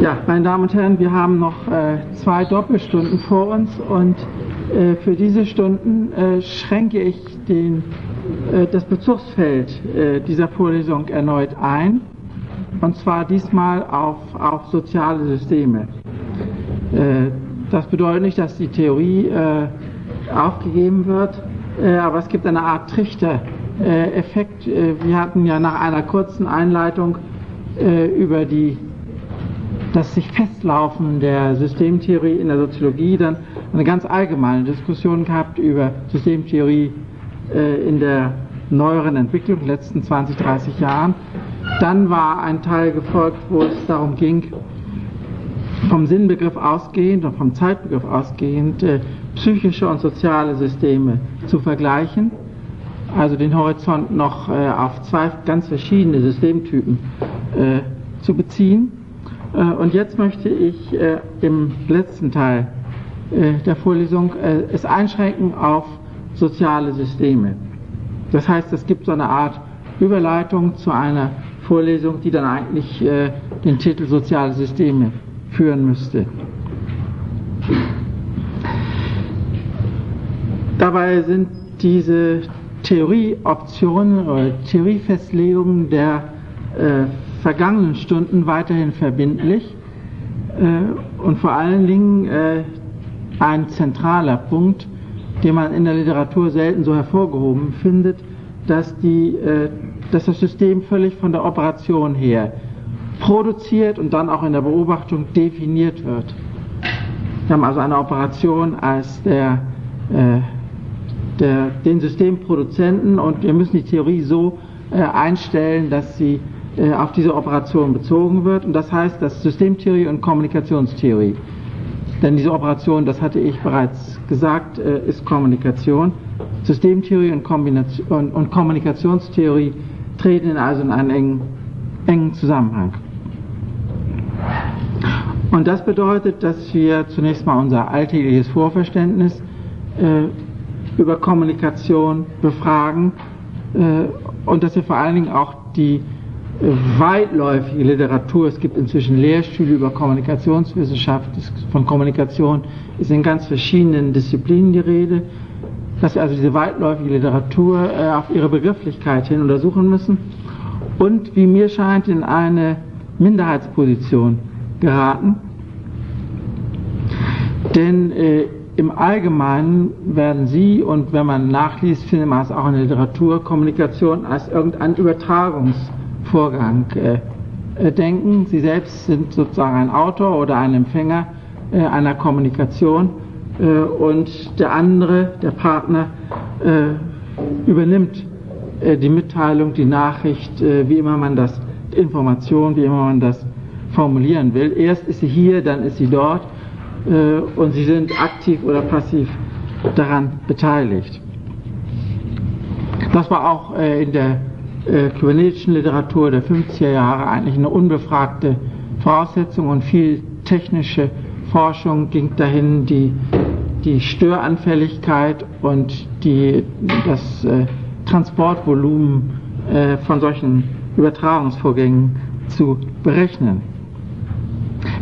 Ja, meine Damen und Herren, wir haben noch äh, zwei Doppelstunden vor uns und äh, für diese Stunden äh, schränke ich den, äh, das Bezugsfeld äh, dieser Vorlesung erneut ein und zwar diesmal auf, auf soziale Systeme. Äh, das bedeutet nicht, dass die Theorie aufgegeben wird, aber es gibt eine Art Trichter-Effekt. wir hatten ja nach einer kurzen Einleitung über die das sich festlaufen der Systemtheorie in der Soziologie dann eine ganz allgemeine Diskussion gehabt über Systemtheorie äh, in der neueren Entwicklung, in den letzten 20, 30 Jahren. Dann war ein Teil gefolgt, wo es darum ging, vom Sinnbegriff ausgehend und vom Zeitbegriff ausgehend äh, psychische und soziale Systeme zu vergleichen, also den Horizont noch äh, auf zwei ganz verschiedene Systemtypen äh, zu beziehen. Äh, und jetzt möchte ich äh, im letzten Teil äh, der Vorlesung es einschränken auf soziale Systeme. Das heißt, es gibt so eine Art Überleitung zu einer Vorlesung, die dann eigentlich den Titel soziale Systeme führen müsste. Dabei sind diese Theorieoptionen oder Theoriefestlegungen der vergangenen Stunden weiterhin verbindlich äh, und vor allen Dingen äh, ein zentraler Punkt, den man in der Literatur selten so hervorgehoben findet, dass, die, äh, dass das System völlig von der Operation her produziert und dann auch in der Beobachtung definiert wird. Wir haben also eine Operation als der, der, den Systemproduzenten und wir müssen die Theorie so einstellen, dass sie äh, auf diese Operation bezogen wird. Und das heißt, dass Systemtheorie und Kommunikationstheorie, denn diese Operation, das hatte ich bereits gesagt, äh, ist Kommunikation. Systemtheorie und, Kombination, und Kommunikationstheorie treten also in einen engen, engen Zusammenhang. Und das bedeutet, dass wir zunächst mal unser alltägliches Vorverständnis äh, über Kommunikation befragen äh, und dass wir vor allen Dingen auch die weitläufige Literatur. Es gibt inzwischen Lehrstühle über Kommunikationswissenschaft. Von Kommunikation ist in ganz verschiedenen Disziplinen die Rede. Dass wir also diese weitläufige Literatur äh, auf ihre Begrifflichkeit hin untersuchen müssen und, wie mir scheint, in eine Minderheitsposition geraten. Denn äh, im Allgemeinen werden Sie, und wenn man nachliest, findet man es auch in der Literatur, Kommunikation als irgendein Übertragungs- Vorgang äh, äh, denken. Sie selbst sind sozusagen ein Autor oder ein Empfänger äh, einer Kommunikation äh, und der andere, der Partner, äh, übernimmt äh, die Mitteilung, die Nachricht, wie immer man das, Information, wie immer man das formulieren will. Erst ist sie hier, dann ist sie dort und sie sind aktiv oder passiv daran beteiligt. Das war auch in der äh, kybernetischen Literatur der 50er Jahre eigentlich eine unbefragte Voraussetzung und viel technische Forschung ging dahin, die, die Störanfälligkeit und die, das äh, Transportvolumen äh, von solchen Übertragungsvorgängen zu berechnen.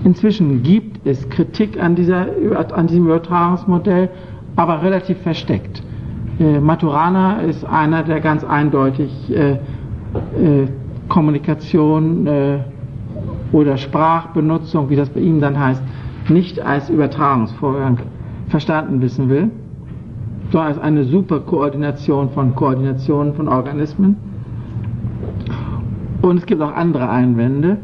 Inzwischen gibt es Kritik an, dieser, an diesem Übertragungsmodell, aber relativ versteckt. Äh, Maturana ist einer, der ganz eindeutig äh, äh, Kommunikation äh, oder Sprachbenutzung, wie das bei ihm dann heißt, nicht als Übertragungsvorgang verstanden wissen will, sondern als eine super Koordination von Koordinationen von Organismen. Und es gibt auch andere Einwände,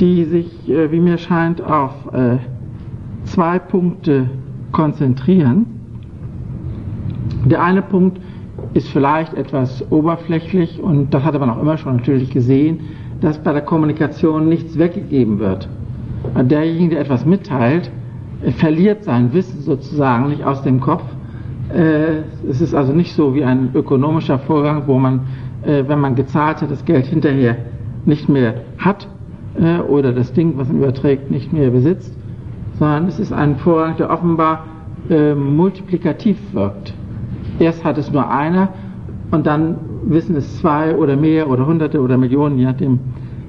die sich, äh, wie mir scheint, auf äh, zwei Punkte konzentrieren. Der eine Punkt ist vielleicht etwas oberflächlich und das hatte man auch immer schon natürlich gesehen, dass bei der Kommunikation nichts weggegeben wird. Derjenige, der etwas mitteilt, verliert sein Wissen sozusagen nicht aus dem Kopf. Äh, es ist also nicht so wie ein ökonomischer Vorgang, wo man, äh, wenn man gezahlt hat, das Geld hinterher nicht mehr hat äh, oder das Ding, was man überträgt, nicht mehr besitzt, sondern es ist ein Vorgang, der offenbar multiplikativ wirkt. Erst hat es nur einer und dann wissen es zwei oder mehr oder hunderte oder Millionen, je nachdem,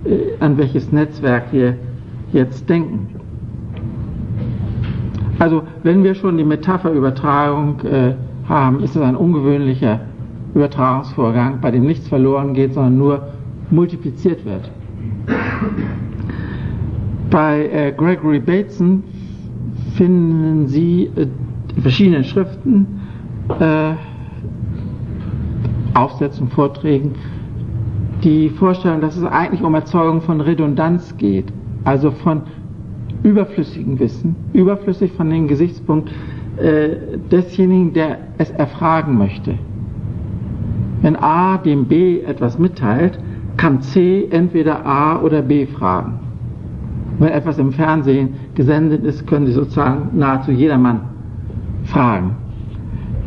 äh, an welches Netzwerk wir jetzt denken. Also wenn wir schon die Metapherübertragung äh, haben, ist es ein ungewöhnlicher Übertragungsvorgang, bei dem nichts verloren geht, sondern nur multipliziert wird. Bei äh, Gregory Bateson finden Sie äh, in verschiedenen Schriften, äh, Aufsätzen, Vorträgen, die Vorstellung, dass es eigentlich um Erzeugung von Redundanz geht, also von überflüssigem Wissen, überflüssig von dem Gesichtspunkt äh, desjenigen, der es erfragen möchte. Wenn A dem B etwas mitteilt, kann C entweder A oder B fragen. Wenn etwas im Fernsehen gesendet ist, können Sie sozusagen nahezu jedermann fragen.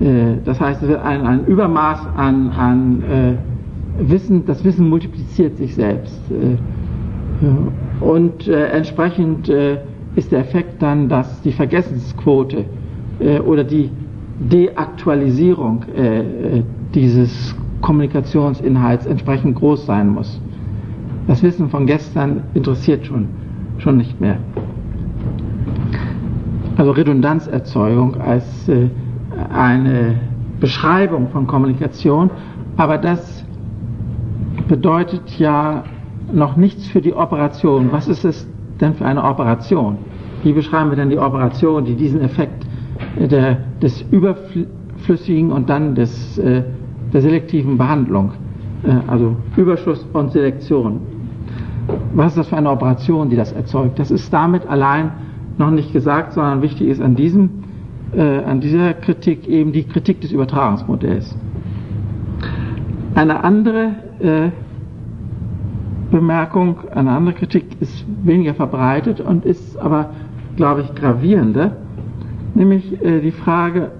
Äh, das heißt, es wird ein, ein Übermaß an, an äh, Wissen, das Wissen multipliziert sich selbst. Äh, und äh, entsprechend äh, ist der Effekt dann, dass die Vergessensquote äh, oder die Deaktualisierung dieses Kommunikationsinhalts entsprechend groß sein muss. Das Wissen von gestern interessiert schon, schon nicht mehr. Also Redundanzerzeugung als eine Beschreibung von Kommunikation, aber das bedeutet ja noch nichts für die Operation. Was ist es denn für eine Operation? Wie beschreiben wir denn die Operation, die diesen Effekt der, des Überflüssigen und dann des äh, der selektiven Behandlung, äh, also Überschuss und Selektion. Was ist das für eine Operation, die das erzeugt? Das ist damit allein noch nicht gesagt, sondern wichtig ist an, diesem, äh, an dieser Kritik eben die Kritik des Übertragungsmodells. Eine andere äh, Bemerkung, eine andere Kritik ist weniger verbreitet und ist aber, glaube ich, gravierender, nämlich äh, die Frage,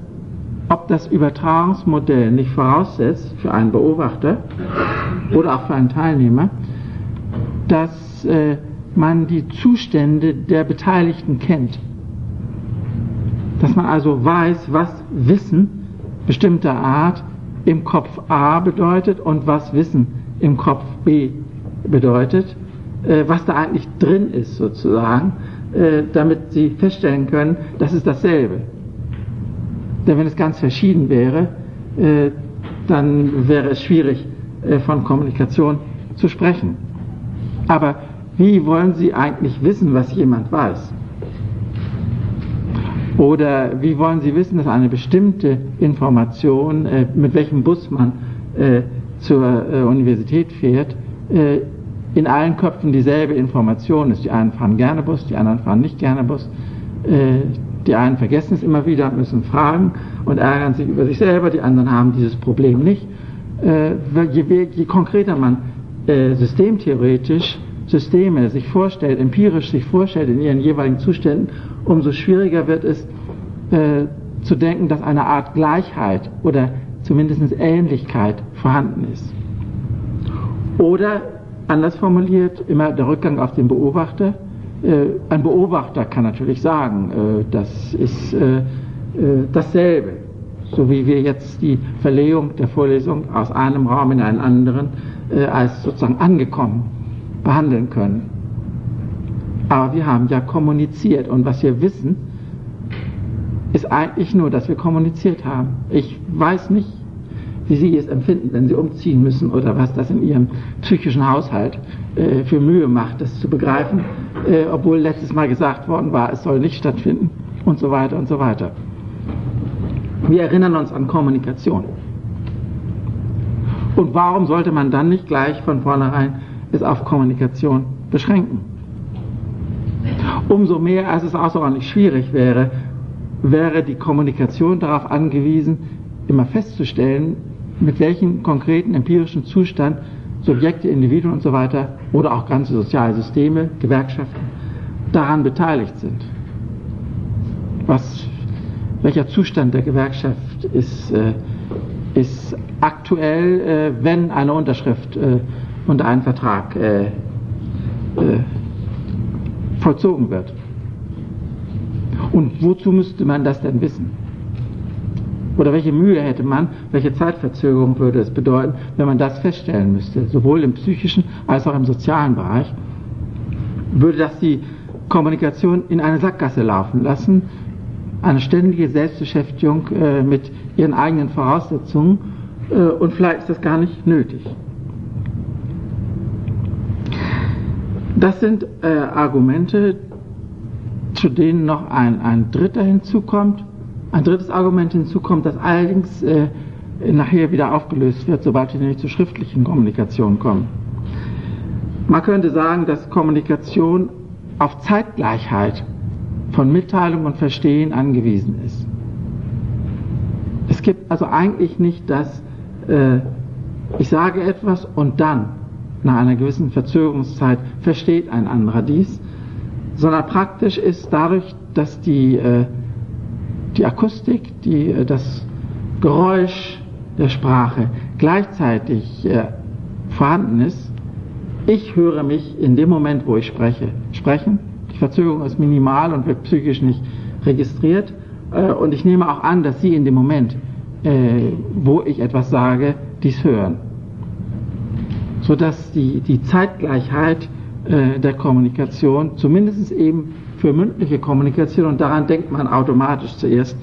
ob das Übertragungsmodell nicht voraussetzt für einen Beobachter oder auch für einen Teilnehmer, dass äh, man die Zustände der Beteiligten kennt. Dass man also weiß, was Wissen bestimmter Art im Kopf A bedeutet und was Wissen im Kopf B bedeutet, äh, was da eigentlich drin ist sozusagen, äh, damit Sie feststellen können, das ist dasselbe. Denn wenn es ganz verschieden wäre, äh, dann wäre es schwierig, äh, von Kommunikation zu sprechen. Aber wie wollen Sie eigentlich wissen, was jemand weiß? Oder wie wollen Sie wissen, dass eine bestimmte Information, äh, mit welchem Bus man äh, zur äh, Universität fährt, äh, in allen Köpfen dieselbe Information ist? Die einen fahren gerne Bus, die anderen fahren nicht gerne Bus. Die einen vergessen es immer wieder und müssen fragen und ärgern sich über sich selber, die anderen haben dieses Problem nicht. Äh, je, je, konkreter man äh, systemtheoretisch Systeme sich vorstellt, empirisch sich vorstellt in ihren jeweiligen Zuständen, umso schwieriger wird es äh, zu denken, dass eine Art Gleichheit oder zumindest Ähnlichkeit vorhanden ist. Oder anders formuliert, immer der Rückgang auf den Beobachter, äh, ein Beobachter kann natürlich sagen, äh, das ist äh, dasselbe, so wie wir jetzt die Verlegung der Vorlesung aus einem Raum in einen anderen als sozusagen angekommen behandeln können. Aber wir haben ja kommuniziert und was wir wissen, ist eigentlich nur, dass wir kommuniziert haben. Ich weiß nicht, wie Sie es empfinden, wenn Sie umziehen müssen oder was das in Ihrem psychischen Haushalt äh, für Mühe macht, das zu begreifen, äh, obwohl letztes Mal gesagt worden war, es soll nicht stattfinden und so weiter und so weiter. Wir erinnern uns an Kommunikation. Und warum sollte man dann nicht gleich von vornherein es auf Kommunikation beschränken? Umso mehr, als es außerordentlich schwierig wäre, wäre die Kommunikation darauf angewiesen, immer festzustellen, mit welchem konkreten empirischen Zustand Subjekte, Individuen und so weiter oder auch ganze soziale Systeme, Gewerkschaften daran beteiligt sind. Was, welcher Zustand der Gewerkschaft ist, äh, ist aktuell, äh, wenn eine Unterschrift äh, unter einen Vertrag äh, äh, vollzogen wird? Und wozu müsste man das denn wissen? Oder welche Mühe hätte man, welche Zeitverzögerung würde es bedeuten, wenn man das feststellen müsste, sowohl im psychischen als auch im sozialen Bereich? Würde das die Kommunikation in eine Sackgasse laufen lassen, eine ständige Selbstbeschäftigung äh, mit ihren eigenen Voraussetzungen äh, und vielleicht ist das gar nicht nötig. Das sind äh, Argumente, zu denen noch ein, ein dritter hinzukommt, ein drittes Argument hinzukommt, das allerdings äh, nachher wieder aufgelöst wird, sobald wir nämlich zur schriftlichen Kommunikation kommen. Man könnte sagen, dass Kommunikation auf Zeitgleichheit von Mitteilung und Verstehen angewiesen ist. Es gibt also eigentlich nicht das, äh, ich sage etwas und dann, nach einer gewissen Verzögerungszeit, versteht ein anderer dies, sondern praktisch ist dadurch, dass die, äh, die Akustik, die, äh, das Geräusch der Sprache gleichzeitig äh, vorhanden ist, ich höre mich in dem Moment, wo ich spreche, sprechen. Die Verzögerung ist minimal und wird psychisch nicht registriert. Und ich nehme auch an, dass Sie in dem Moment, wo ich etwas sage, dies hören. Sodass die, die Zeitgleichheit äh, der Kommunikation, zumindest eben für mündliche Kommunikation, und daran denkt man automatisch zuerst,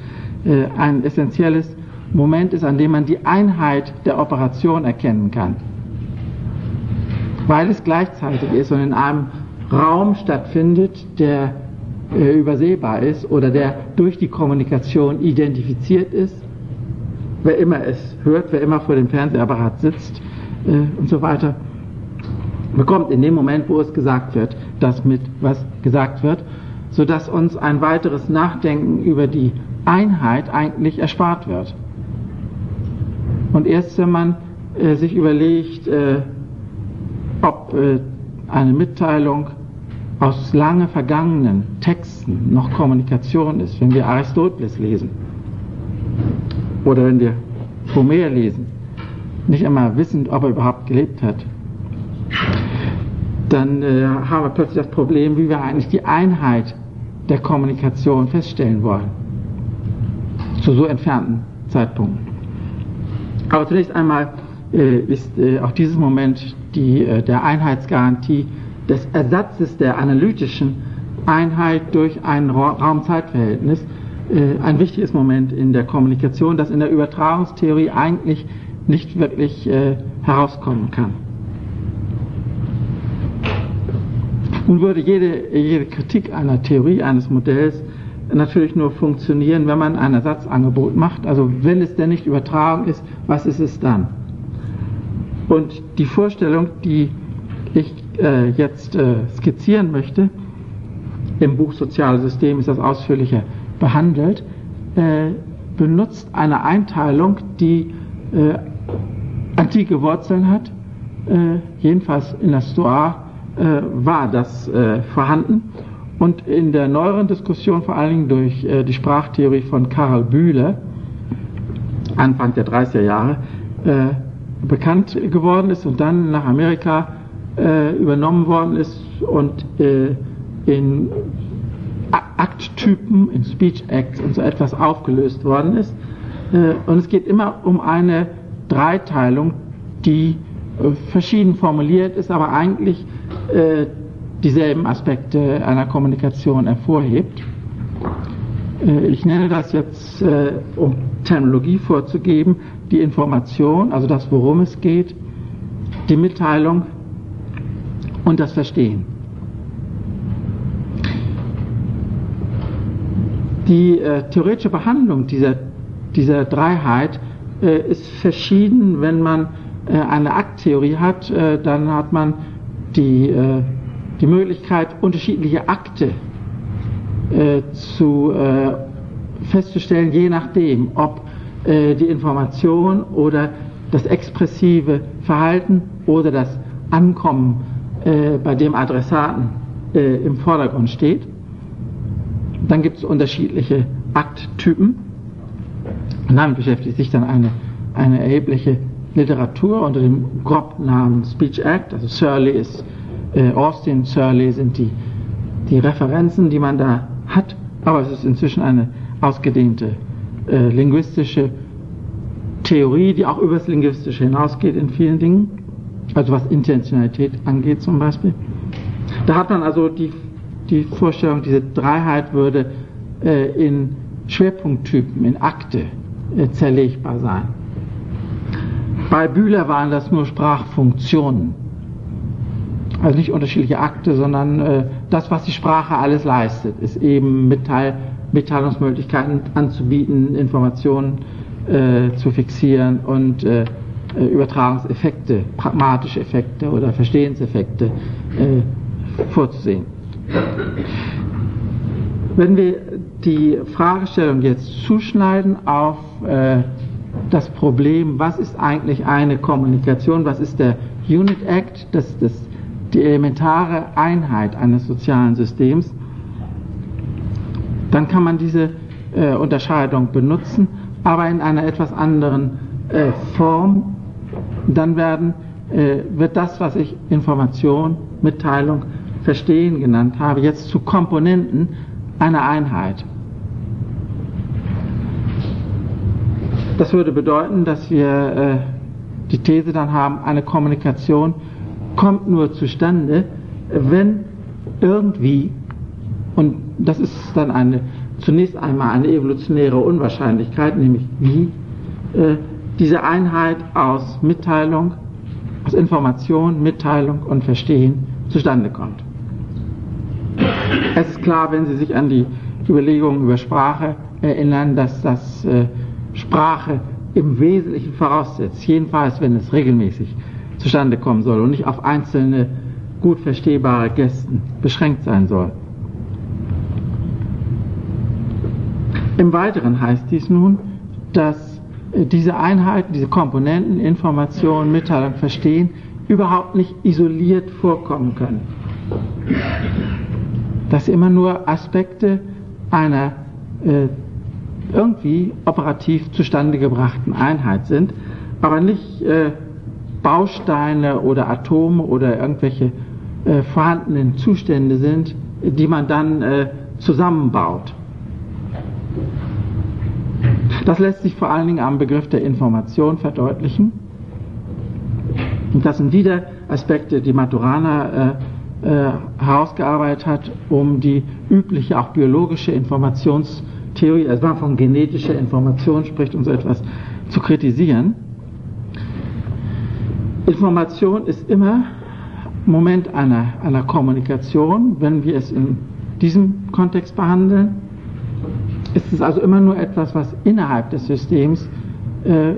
ein essentielles Moment ist, an dem man die Einheit der Operation erkennen kann weil es gleichzeitig ist und in einem Raum stattfindet, der äh, übersehbar ist oder der durch die Kommunikation identifiziert ist. Wer immer es hört, wer immer vor dem Fernsehapparat sitzt äh, und so weiter, bekommt in dem Moment, wo es gesagt wird, das mit, was gesagt wird, sodass uns ein weiteres Nachdenken über die Einheit eigentlich erspart wird. Und erst wenn man äh, sich überlegt, äh, ob äh, eine Mitteilung aus lange vergangenen Texten noch Kommunikation ist, wenn wir Aristoteles lesen oder wenn wir Homer lesen, nicht einmal wissend, ob er überhaupt gelebt hat, dann äh, haben wir plötzlich das Problem, wie wir eigentlich die Einheit der Kommunikation feststellen wollen, zu so entfernten Zeitpunkten. Aber zunächst einmal äh, ist äh, auch dieses Moment die, äh, der Einheitsgarantie des Ersatzes der analytischen Einheit durch ein Raum-Zeit-Verhältnis ein wichtiges Moment in der Kommunikation, das in der Übertragungstheorie eigentlich nicht wirklich herauskommen kann. Nun würde jede, jede Kritik einer Theorie, eines Modells natürlich nur funktionieren, wenn man ein Ersatzangebot macht. Also wenn es denn nicht übertragen ist, was ist es dann? Und die Vorstellung, die ich äh, jetzt äh, skizzieren möchte, im Buch Soziale System ist das ausführlicher behandelt, äh, benutzt eine Einteilung, die äh, antike Wurzeln hat. Äh, jedenfalls in der Stoa äh, war das vorhanden. Und in der neueren Diskussion, vor allen Dingen durch die Sprachtheorie von Karl Bühle, Anfang der 30er Jahre, bekannt geworden ist und dann nach Amerika äh, übernommen worden ist und äh, in Akttypen, in Speech Acts und so etwas aufgelöst worden ist. Äh, und es geht immer um eine Dreiteilung, die äh, verschieden formuliert ist, aber eigentlich äh, dieselben Aspekte einer Kommunikation hervorhebt. Äh, ich nenne das jetzt, um Terminologie vorzugeben, die Information, also das, worum es geht, die Mitteilung und das Verstehen. Die äh, theoretische Behandlung dieser, dieser Dreiheit äh, ist verschieden. Wenn man äh, eine Akttheorie hat, äh, dann hat man die, äh, die Möglichkeit, unterschiedliche Akte äh, zu, festzustellen, je nachdem, ob äh, die Information oder das expressive Verhalten oder das Ankommen äh, bei dem Adressaten äh, im Vordergrund steht. Dann gibt es unterschiedliche Akttypen. Und damit beschäftigt sich dann eine, eine erhebliche Literatur unter dem Grobnamen Speech Act. Also Surley ist äh, Austin, Surley sind die, die Referenzen, die man da hat. Aber es ist inzwischen eine ausgedehnte äh, linguistische Theorie, die auch übers Linguistische hinausgeht in vielen Dingen, also was Intentionalität angeht zum Beispiel. Da hat man also die, die Vorstellung, diese Dreiheit würde äh, in Schwerpunkttypen, in Akte zerlegbar sein. Bei Bühler waren das nur Sprachfunktionen. Also nicht unterschiedliche Akte, sondern äh, das, was die Sprache alles leistet, ist eben Mitteil, Mitteilungsmöglichkeiten anzubieten, Informationen äh, zu fixieren und äh, äh, Übertragungseffekte, pragmatische Effekte oder Verstehenseffekte äh, vorzusehen. Wenn wir die Fragestellung jetzt zuschneiden auf äh, das Problem, was ist eigentlich eine Kommunikation, was ist der Unit Act, das, das die elementare Einheit eines sozialen Systems, dann kann man diese äh, Unterscheidung benutzen, aber in einer etwas anderen äh, Form. Dann werden, äh, wird das, was ich Information, Mitteilung, Verstehen genannt habe, jetzt zu Komponenten einer Einheit. Das würde bedeuten, dass wir äh, die These dann haben, eine Kommunikation kommt nur zustande, wenn irgendwie, und das ist dann eine, zunächst einmal eine evolutionäre Unwahrscheinlichkeit, nämlich wie äh, diese Einheit aus Mitteilung, aus Information, Mitteilung und Verstehen zustande kommt. Es ist klar, wenn Sie sich an die Überlegungen über Sprache erinnern, dass das äh, Sprache im Wesentlichen voraussetzt, jedenfalls wenn es regelmäßig zustande kommen soll und nicht auf einzelne gut verstehbare Gästen beschränkt sein soll. Im Weiteren heißt dies nun, dass äh, diese Einheiten, diese Komponenten, Information, Mitteilung, Verstehen überhaupt nicht isoliert vorkommen können. Dass immer nur Aspekte einer äh, irgendwie operativ zustande gebrachten Einheit sind, aber nicht äh, Bausteine oder Atome oder irgendwelche äh, vorhandenen Zustände sind, die man dann äh, zusammenbaut. Das lässt sich vor allen Dingen am Begriff der Information verdeutlichen. Und das sind wieder Aspekte, die Maturana äh, äh, herausgearbeitet hat, um die übliche, auch biologische Informationstheorie, also man von genetischer Information spricht, um so etwas zu kritisieren. Information ist immer Moment einer, einer Kommunikation, wenn wir es in diesem Kontext behandeln. Ist es also immer nur etwas, was innerhalb des Systems äh,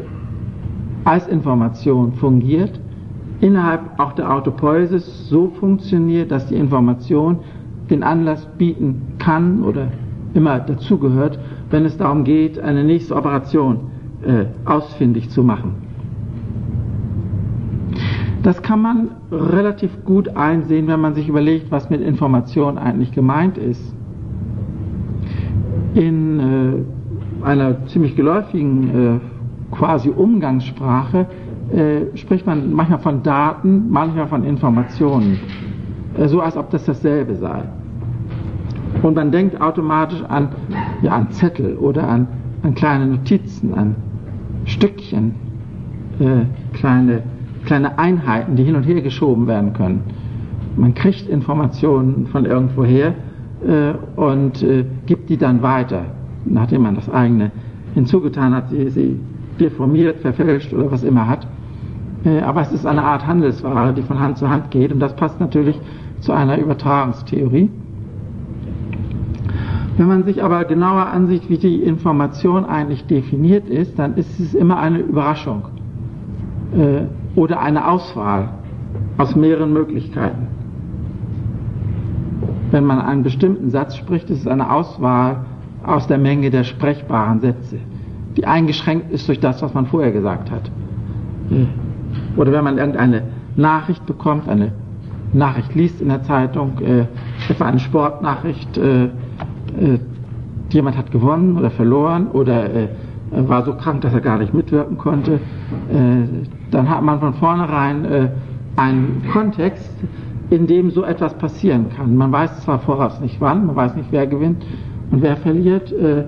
als Information fungiert, innerhalb auch der Autopoiesis so funktioniert, dass die Information den Anlass bieten kann oder immer dazugehört, wenn es darum geht, eine nächste Operation äh, ausfindig zu machen. Das kann man relativ gut einsehen, wenn man sich überlegt, was mit Information eigentlich gemeint ist. In äh, einer ziemlich geläufigen äh, quasi Umgangssprache äh, spricht man manchmal von Daten, manchmal von Informationen, äh, so als ob das dasselbe sei. Und man denkt automatisch an, ja, an Zettel oder an, an kleine Notizen, an Stückchen, äh, kleine kleine Einheiten, die hin und her geschoben werden können. Man kriegt Informationen von irgendwoher äh, und äh, gibt die dann weiter, nachdem man das eigene hinzugetan hat, sie, sie deformiert, verfälscht oder was immer hat. Äh, aber es ist eine Art Handelsware, die von Hand zu Hand geht und das passt natürlich zu einer Übertragungstheorie. Wenn man sich aber genauer ansieht, wie die Information eigentlich definiert ist, dann ist es immer eine Überraschung. Äh, oder eine Auswahl aus mehreren Möglichkeiten. Wenn man einen bestimmten Satz spricht, ist es eine Auswahl aus der Menge der sprechbaren Sätze, die eingeschränkt ist durch das, was man vorher gesagt hat. Oder wenn man irgendeine Nachricht bekommt, eine Nachricht liest in der Zeitung, äh, etwa eine Sportnachricht, äh, äh, jemand hat gewonnen oder verloren oder äh, war so krank, dass er gar nicht mitwirken konnte, äh, dann hat man von vornherein äh, einen Kontext, in dem so etwas passieren kann. Man weiß zwar voraus nicht wann, man weiß nicht, wer gewinnt und wer verliert, äh,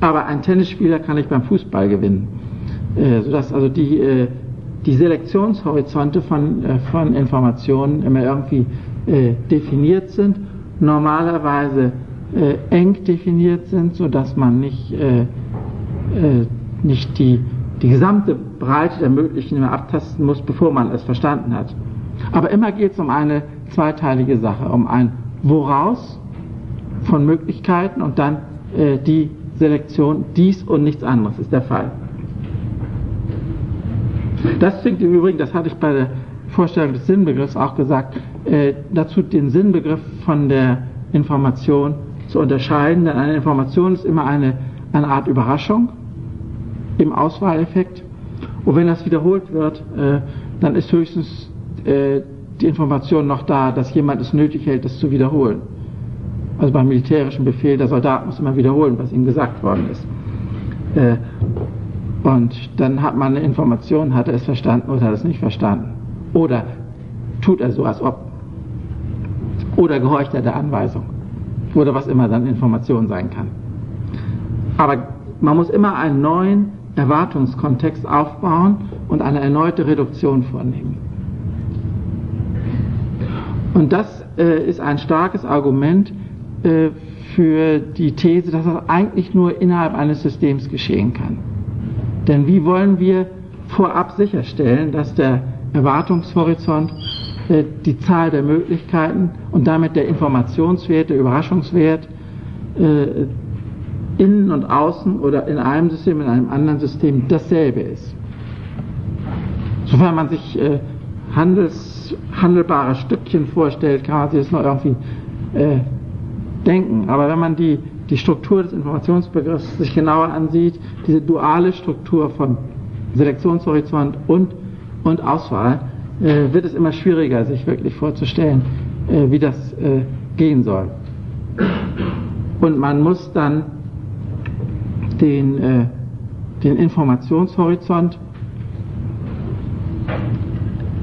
aber ein Tennisspieler kann nicht beim Fußball gewinnen. sodass also die, die Selektionshorizonte von, von Informationen immer irgendwie definiert sind normalerweise äh, eng definiert sind, sodass man nicht, äh, äh, nicht die, die gesamte Breite der möglichen mehr abtasten muss, bevor man es verstanden hat. Aber immer geht es um eine zweiteilige Sache, um ein Woraus von Möglichkeiten und dann äh, die Selektion, dies und nichts anderes ist der Fall. Das zwingt im Übrigen, das hatte ich bei der Vorstellung des Sinnbegriffs auch gesagt, äh, dazu den Sinnbegriff von der Information zu unterscheiden, denn eine Information ist immer eine, eine Art Überraschung im Auswahleffekt. Und wenn das wiederholt wird, äh, dann ist höchstens äh, die Information noch da, dass jemand es nötig hält, das zu wiederholen. Also beim militärischen Befehl, der Soldat muss immer wiederholen, was ihm gesagt worden ist. Äh, und dann hat man eine Information, hat er es verstanden oder hat er es nicht verstanden. Oder tut er so, als ob. Oder gehorcht er der Anweisung. Oder was immer dann Information sein kann. Aber man muss immer einen neuen Erwartungskontext aufbauen und eine erneute Reduktion vornehmen. Und das äh, ist ein starkes Argument äh, für die These, dass das eigentlich nur innerhalb eines Systems geschehen kann. Denn wie wollen wir vorab sicherstellen, dass der Erwartungshorizont die Zahl der Möglichkeiten und damit der Informationswert, der Überraschungswert äh, innen und außen oder in einem System, in einem anderen System dasselbe ist. Sofern man sich äh, Handels, handelbare Stückchen vorstellt, kann man sich das noch irgendwie äh, denken. Aber wenn man die, die Struktur des Informationsbegriffs sich genauer ansieht, diese duale Struktur von Selektionshorizont und, und Auswahl, äh, wird es immer schwieriger, sich wirklich vorzustellen, äh, wie das äh, gehen soll. Und man muss dann den, äh, den Informationshorizont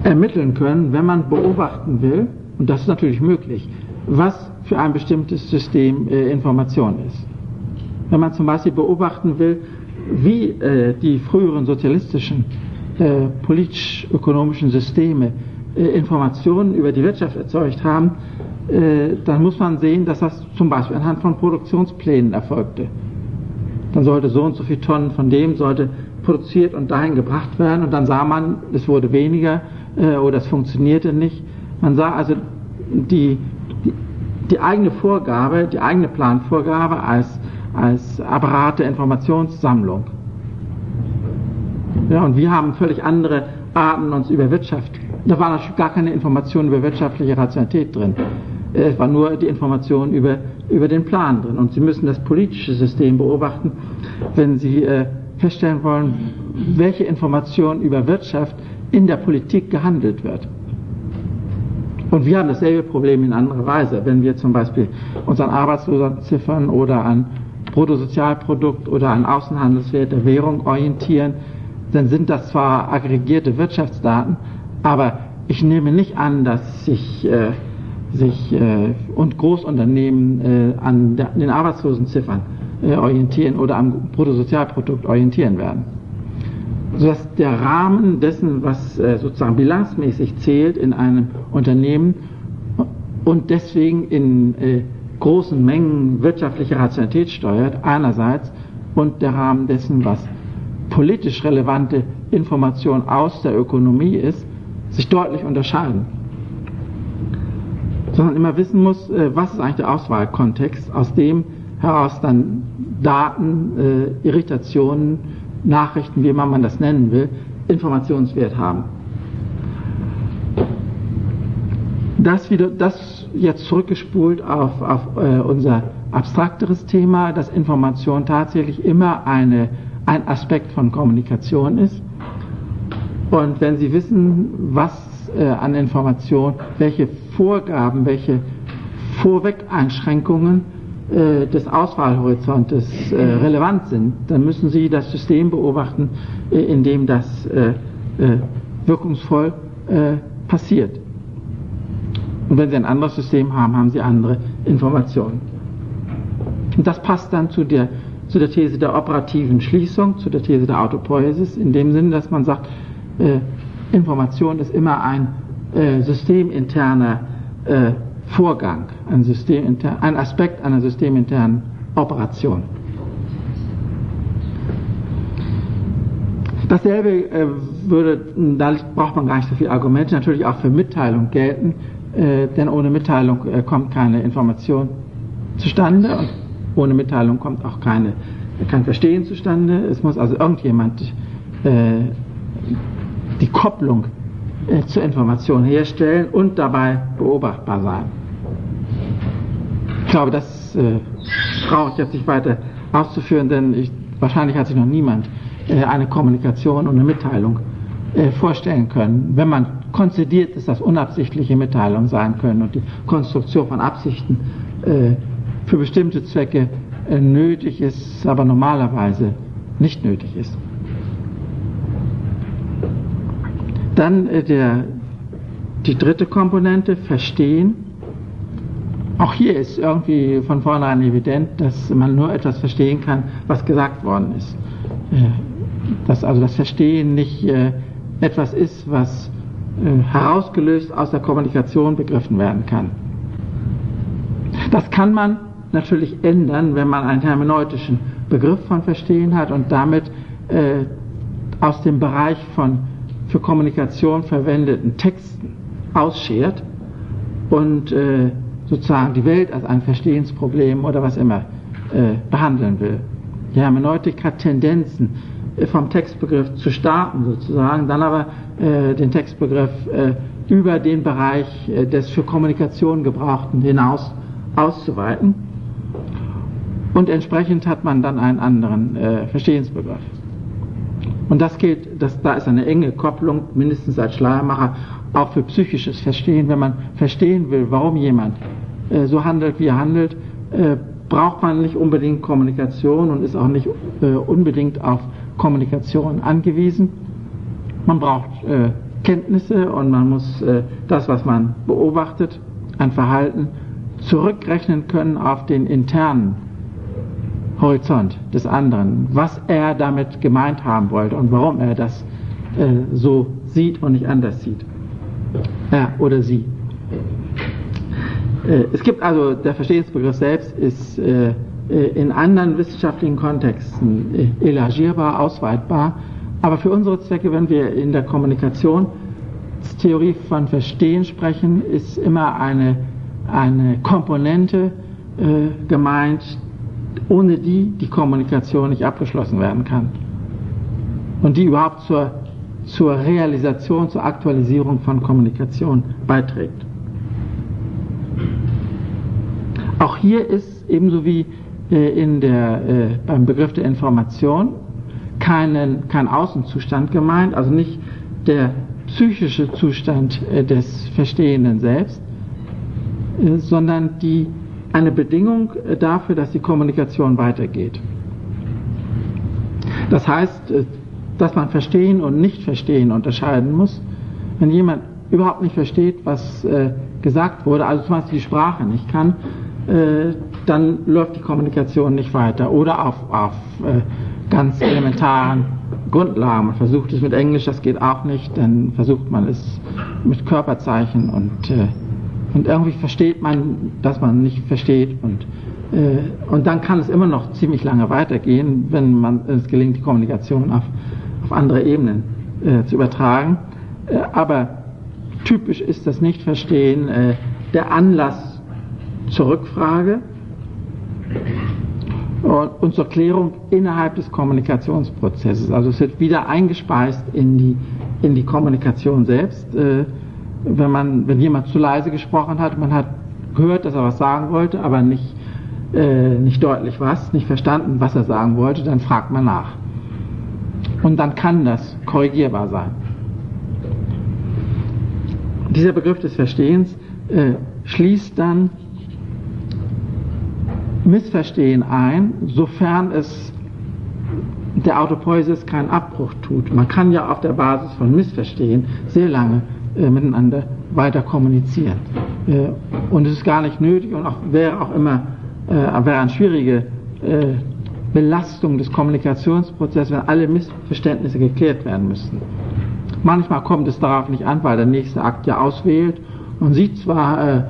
ermitteln können, wenn man beobachten will, und das ist natürlich möglich, was für ein bestimmtes System äh, Information ist. Wenn man zum Beispiel beobachten will, wie äh, die früheren sozialistischen äh, politisch-ökonomischen Systeme äh, Informationen über die Wirtschaft erzeugt haben, äh, dann muss man sehen, dass das zum Beispiel anhand von Produktionsplänen erfolgte. Dann sollte so und so viel Tonnen von dem sollte produziert und dahin gebracht werden und dann sah man, es wurde weniger äh, oder es funktionierte nicht. Man sah also die, die, die eigene Vorgabe, die eigene Planvorgabe als, als Apparat der Informationssammlung. Ja, und wir haben völlig andere Arten, uns über Wirtschaft. Da war natürlich gar keine Information über wirtschaftliche Rationalität drin. Es war nur die Information über, über den Plan drin. Und Sie müssen das politische System beobachten, wenn Sie äh, feststellen wollen, welche Information über Wirtschaft in der Politik gehandelt wird. Und wir haben dasselbe Problem in anderer Weise. Wenn wir zum Beispiel uns an Arbeitslosenziffern oder an Bruttosozialprodukt oder an Außenhandelswert der Währung orientieren, dann sind das zwar aggregierte Wirtschaftsdaten, aber ich nehme nicht an, dass sich, äh, sich äh, und Großunternehmen äh, an der, den Arbeitslosenziffern äh, orientieren oder am Bruttosozialprodukt orientieren werden. Sodass der Rahmen dessen, was äh, sozusagen bilanzmäßig zählt in einem Unternehmen und deswegen in äh, großen Mengen wirtschaftliche Rationalität steuert, einerseits, und der Rahmen dessen, was politisch relevante Information aus der Ökonomie ist, sich deutlich unterscheiden. Sondern immer wissen muss, äh, was ist eigentlich der Auswahlkontext, aus dem heraus dann Daten, äh, Irritationen, Nachrichten, wie immer man das nennen will, Informationswert haben. Das, wieder, das jetzt zurückgespult auf, auf äh, unser abstrakteres Thema, dass Information tatsächlich immer eine ein Aspekt von Kommunikation ist. Und wenn Sie wissen, was äh, an Information, welche Vorgaben, welche Vorwegeinschränkungen äh, des Auswahlhorizontes äh, relevant sind, dann müssen Sie das System beobachten, äh, in dem das äh, äh, wirkungsvoll passiert. Und wenn Sie ein anderes System haben, haben Sie andere Informationen. Und das passt dann zu der zu der These der operativen Schließung, zu der These der Autopoiesis, in dem Sinne, dass man sagt, äh, Information ist immer ein äh, systeminterner äh, Vorgang, ein, ein Aspekt einer systeminternen Operation. Dasselbe äh, würde, da braucht man gar nicht so viele Argumente, natürlich auch für Mitteilung gelten, äh, denn ohne Mitteilung äh, kommt keine Information zustande und ohne Mitteilung kommt auch keine, kein Verstehen zustande. Es muss also irgendjemand äh, die Kopplung äh, zur Information herstellen und dabei beobachtbar sein. Ich glaube, das äh, brauche ich jetzt nicht weiter auszuführen, denn ich, wahrscheinlich hat sich noch niemand äh, eine Kommunikation und eine Mitteilung äh, vorstellen können. Wenn man konzidiert, dass das unabsichtliche Mitteilungen sein können und die Konstruktion von Absichten äh, für bestimmte Zwecke nötig ist, aber normalerweise nicht nötig ist. Dann der, die dritte Komponente, Verstehen. Auch hier ist irgendwie von vornherein evident, dass man nur etwas verstehen kann, was gesagt worden ist dass also das Verstehen nicht äh, etwas ist, was äh, herausgelöst aus der Kommunikation begriffen werden kann. Das kann man natürlich ändern, wenn man einen hermeneutischen Begriff von Verstehen hat und damit äh, aus dem Bereich von für Kommunikation verwendeten Texten ausschert und äh, sozusagen die Welt als ein Verstehensproblem oder was immer äh, behandeln will. Die Hermeneutik hat Tendenzen, vom Textbegriff zu starten sozusagen, dann aber äh, den Textbegriff äh, über den Bereich äh, des für Kommunikation gebrauchten hinaus auszuweiten. Und entsprechend hat man dann einen anderen äh, Verstehensbegriff. Und das gilt, das, da ist eine enge Kopplung, mindestens als Schleiermacher, auch für psychisches Verstehen. Wenn man verstehen will, warum jemand äh, so handelt, wie er handelt, äh, braucht man nicht unbedingt Kommunikation und ist auch nicht äh, unbedingt auf Kommunikation angewiesen. Man braucht äh, Kenntnisse und man muss äh, das, was man beobachtet, ein Verhalten, zurückrechnen können auf den internen Horizont des anderen, was er damit gemeint haben wollte und warum er das äh, so sieht und nicht anders sieht. Er oder sie. Äh, es gibt also, der Verstehensbegriff selbst ist äh, äh, in anderen wissenschaftlichen Kontexten elagierbar, ausweitbar. Aber für unsere Zwecke, wenn wir in der Kommunikationstheorie von Verstehen sprechen, ist immer eine, eine Komponente äh, gemeint, ohne die die Kommunikation nicht abgeschlossen werden kann. Und die überhaupt zur, zur Realisation, zur Aktualisierung von Kommunikation beiträgt. Auch hier ist ebenso wie äh, in der, äh, beim Begriff der Information keinen, kein Außenzustand gemeint, also nicht der psychische Zustand äh, des Verstehenden selbst, sondern die, eine Bedingung dafür, dass die Kommunikation weitergeht. Das heißt, dass man Verstehen und Nicht-Verstehen unterscheiden muss. Wenn jemand überhaupt nicht versteht, was gesagt wurde, also zum Beispiel die Sprache nicht kann, dann läuft die Kommunikation nicht weiter. Oder auf, auf äh, ganz elementaren Grundlagen. Man versucht es mit Englisch, das geht auch nicht. Dann versucht man es mit Körperzeichen und, äh, und irgendwie versteht man, dass man nicht versteht. Und, äh, und dann kann es immer noch ziemlich lange weitergehen, wenn man es gelingt, die Kommunikation auf, auf andere Ebenen äh, zu übertragen. Äh, aber typisch ist das Nichtverstehen äh, der Anlass zur Rückfrage und zur Klärung innerhalb des Kommunikationsprozesses. Also es wird wieder eingespeist in die, in die Kommunikation selbst. Wenn, man, wenn jemand zu leise gesprochen hat, man hat gehört, dass er was sagen wollte, aber nicht, äh, nicht deutlich was, nicht verstanden, was er sagen wollte, dann fragt man nach. Und dann kann das korrigierbar sein. Dieser Begriff des Verstehens äh, schließt dann Missverstehen ein, sofern es der Autopoiesis keinen Abbruch tut. Man kann ja auf der Basis von Missverstehen sehr lange äh, miteinander weiter kommunizieren. Äh, und es ist gar nicht nötig und auch, wäre auch immer äh, wäre eine schwierige äh, Belastung des Kommunikationsprozesses, wenn alle Missverständnisse geklärt werden müssten. Manchmal kommt es darauf nicht an, weil der nächste Akt ja auswählt und sieht zwar, äh,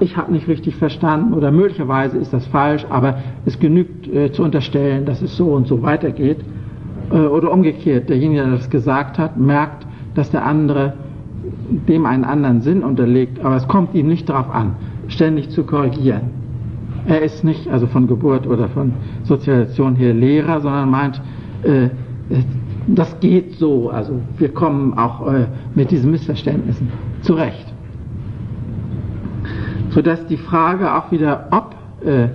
ich habe nicht richtig verstanden oder möglicherweise ist das falsch, aber es genügt äh, zu unterstellen, dass es so und so weitergeht. Äh, oder umgekehrt, derjenige, der das gesagt hat, merkt, dass der andere dem einen anderen Sinn unterlegt, aber es kommt ihm nicht darauf an, ständig zu korrigieren. Er ist nicht, also von Geburt oder von Sozialisation her Lehrer, sondern meint, äh, das geht so, also wir kommen auch äh, mit diesen Missverständnissen zurecht sodass die Frage auch wieder, ob äh,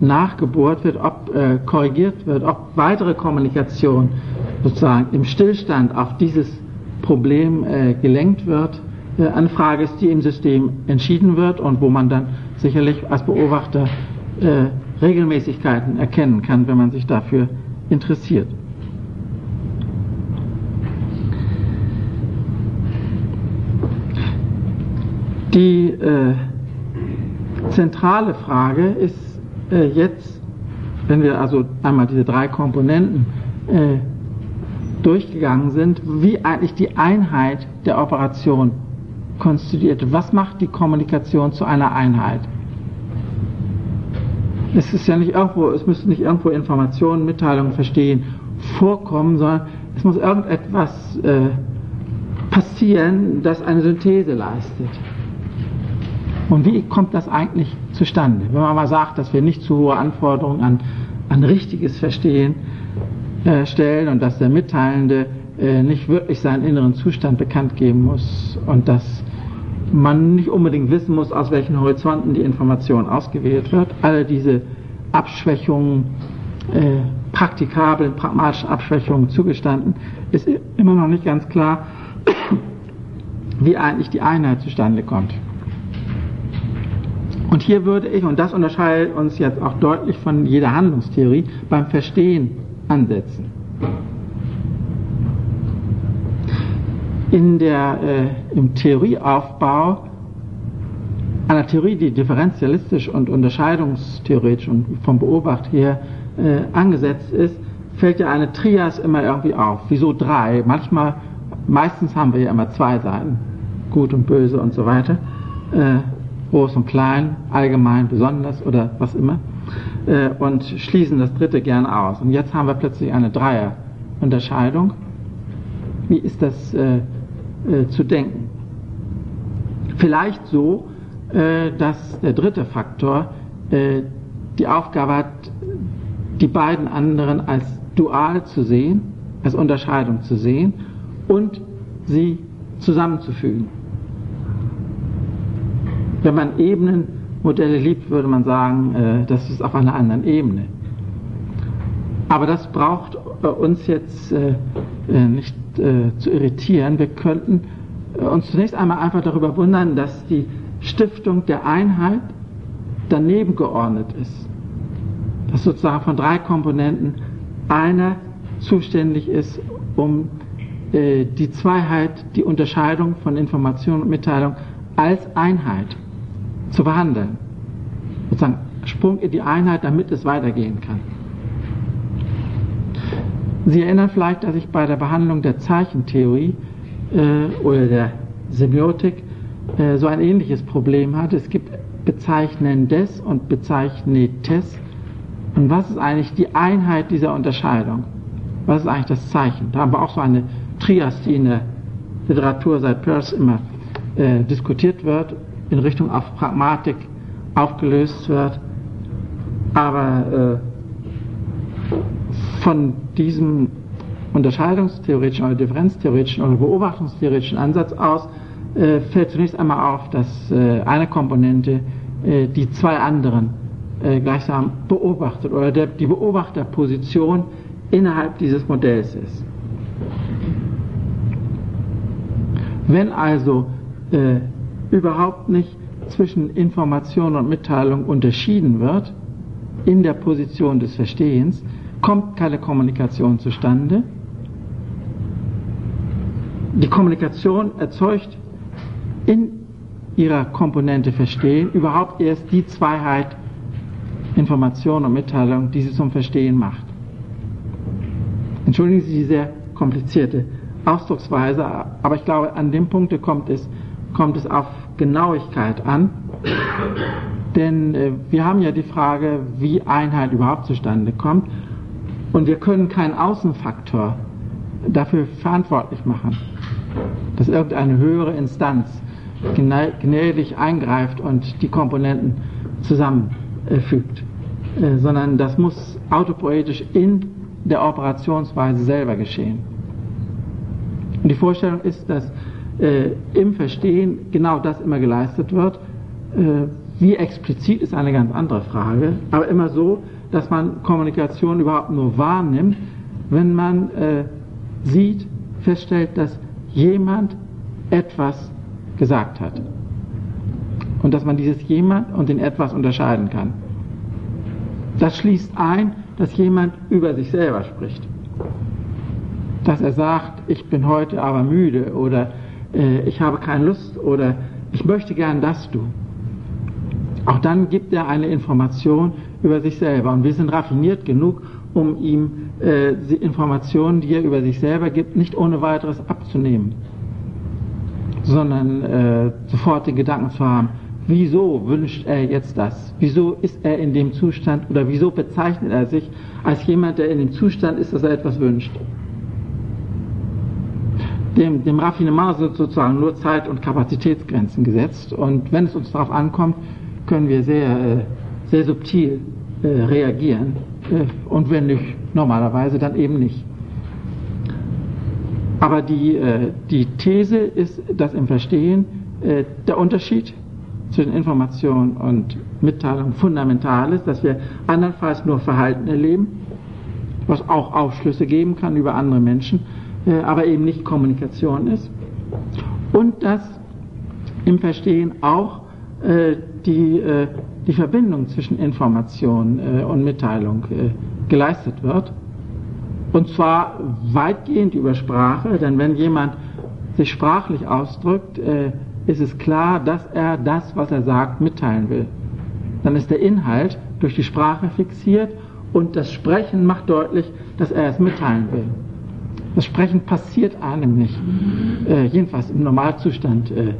nachgebohrt wird, ob äh, korrigiert wird, ob weitere Kommunikation sozusagen im Stillstand auf dieses Problem äh, gelenkt wird, äh, eine Frage ist, die im System entschieden wird und wo man dann sicherlich als Beobachter äh, Regelmäßigkeiten erkennen kann, wenn man sich dafür interessiert. Die äh, zentrale Frage ist äh, jetzt, wenn wir also einmal diese drei Komponenten äh, durchgegangen sind, wie eigentlich die Einheit der Operation konstituiert. Was macht die Kommunikation zu einer Einheit? Es ist ja nicht irgendwo, es müssen nicht irgendwo Informationen, Mitteilungen, Verstehen vorkommen, sondern es muss irgendetwas äh, passieren, das eine Synthese leistet. Und wie kommt das eigentlich zustande? Wenn man mal sagt, dass wir nicht zu hohe Anforderungen an, an richtiges Verstehen äh, stellen und dass der Mitteilende äh, nicht wirklich seinen inneren Zustand bekannt geben muss und dass man nicht unbedingt wissen muss, aus welchen Horizonten die Information ausgewählt wird. Alle diese Abschwächungen, äh, praktikablen, pragmatischen Abschwächungen zugestanden, ist immer noch nicht ganz klar, wie eigentlich die Einheit zustande kommt. Und hier würde ich, und das unterscheidet uns jetzt auch deutlich von jeder Handlungstheorie, beim Verstehen ansetzen. In der, äh, Im Theorieaufbau einer Theorie, die differenzialistisch und unterscheidungstheoretisch und vom Beobachter her äh, angesetzt ist, fällt ja eine Trias immer irgendwie auf. Wieso drei? Manchmal, meistens haben wir ja immer zwei Seiten, gut und böse und so weiter. Äh, groß und klein, allgemein, besonders oder was immer, äh, und schließen das dritte gern aus. Und jetzt haben wir plötzlich eine Dreierunterscheidung. Wie ist das äh, äh, zu denken? Vielleicht so, äh, dass der dritte Faktor äh, die Aufgabe hat, die beiden anderen als dual zu sehen, als Unterscheidung zu sehen und sie zusammenzufügen. Wenn man Ebenenmodelle liebt, würde man sagen, äh, das ist auf einer anderen Ebene. Aber das braucht äh, uns jetzt äh, nicht zu irritieren. Wir könnten uns zunächst einmal einfach darüber wundern, dass die Stiftung der Einheit daneben geordnet ist. Dass sozusagen von drei Komponenten einer zuständig ist, um die Zweiheit, die Unterscheidung von Information und Mitteilung als Einheit zu behandeln. Sozusagen Sprung in die Einheit, damit es weitergehen kann. Sie erinnern vielleicht, dass ich bei der Behandlung der Zeichentheorie äh, oder der Semiotik äh, so ein ähnliches Problem hatte. Es gibt Bezeichnendes und Bezeichnetes. Und was ist eigentlich die Einheit dieser Unterscheidung? Was ist eigentlich das Zeichen? Da haben wir auch so eine Trias, die in der Literatur seit Peirce immer äh, diskutiert wird in Richtung auf Pragmatik aufgelöst wird. Aber äh, von diesem unterscheidungstheoretischen oder differenztheoretischen oder beobachtungstheoretischen Ansatz aus äh, fällt zunächst einmal auf, dass äh, eine Komponente äh, die zwei anderen äh, gleichsam beobachtet oder der, die Beobachterposition innerhalb dieses Modells ist. Wenn also äh, überhaupt nicht zwischen Information und Mitteilung unterschieden wird, in der Position des Verstehens, kommt keine Kommunikation zustande. Die Kommunikation erzeugt in ihrer Komponente Verstehen überhaupt erst die Zweiheit Information und Mitteilung, die sie zum Verstehen macht. Entschuldigen Sie die sehr komplizierte Ausdrucksweise, aber ich glaube, an dem Punkt kommt es, kommt es auf Genauigkeit an, denn äh, wir haben ja die Frage, wie Einheit überhaupt zustande kommt. Und wir können keinen Außenfaktor dafür verantwortlich machen, dass irgendeine höhere Instanz gnädig eingreift und die Komponenten zusammenfügt, äh, sondern das muss autopoetisch in der Operationsweise selber geschehen. Und die Vorstellung ist, dass äh, im Verstehen genau das immer geleistet wird. Äh, wie explizit ist eine ganz andere Frage, aber immer so, dass man Kommunikation überhaupt nur wahrnimmt, wenn man äh, sieht, feststellt, dass jemand etwas gesagt hat. Und dass man dieses jemand und den etwas unterscheiden kann. Das schließt ein, dass jemand über sich selber spricht. Dass er sagt, ich bin heute aber müde oder äh, ich habe keine Lust oder ich möchte gern das du. Auch dann gibt er eine Information über sich selber und wir sind raffiniert genug, um ihm äh, die Informationen, die er über sich selber gibt, nicht ohne weiteres abzunehmen, sondern äh, sofort den Gedanken zu haben, wieso wünscht er jetzt das? Wieso ist er in dem Zustand oder wieso bezeichnet er sich als jemand, der in dem Zustand ist, dass er etwas wünscht? Dem, dem Raffinement sozusagen nur Zeit- und Kapazitätsgrenzen gesetzt und wenn es uns darauf ankommt, können wir sehr, äh, sehr subtil äh, reagieren äh, und wenn nicht, normalerweise dann eben nicht. Aber die, die These ist, dass im Verstehen der Unterschied zwischen Information und Mitteilung fundamental ist, dass wir andernfalls nur Verhalten erleben, was auch Aufschlüsse geben kann über andere Menschen, aber eben nicht Kommunikation ist. Und dass im Verstehen auch die die Verbindung zwischen Information äh, und Mitteilung äh, geleistet wird. Und zwar weitgehend über Sprache, denn wenn jemand sich sprachlich ausdrückt, äh, ist es klar, dass er das, was er sagt, mitteilen will. Dann ist der Inhalt durch die Sprache fixiert und das Sprechen macht deutlich, dass er es mitteilen will. Das Sprechen passiert einem nicht, äh, jedenfalls im Normalzustand äh,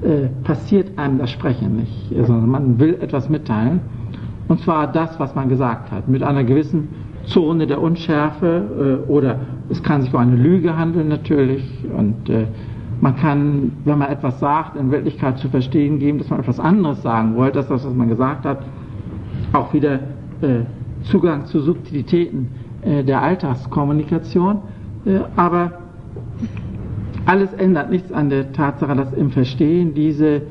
äh, passiert einem das Sprechen nicht, sondern man will etwas mitteilen. Und zwar das, was man gesagt hat, mit einer gewissen Zone der Unschärfe äh, oder es kann sich um eine Lüge handeln natürlich. Und äh, man kann, wenn man etwas sagt, in Wirklichkeit zu verstehen geben, dass man etwas anderes sagen wollte, als das, was man gesagt hat, auch wieder äh, Zugang zu Subtilitäten äh, der Alltagskommunikation, äh, aber alles ändert nichts an der Tatsache, dass im Verstehen diese,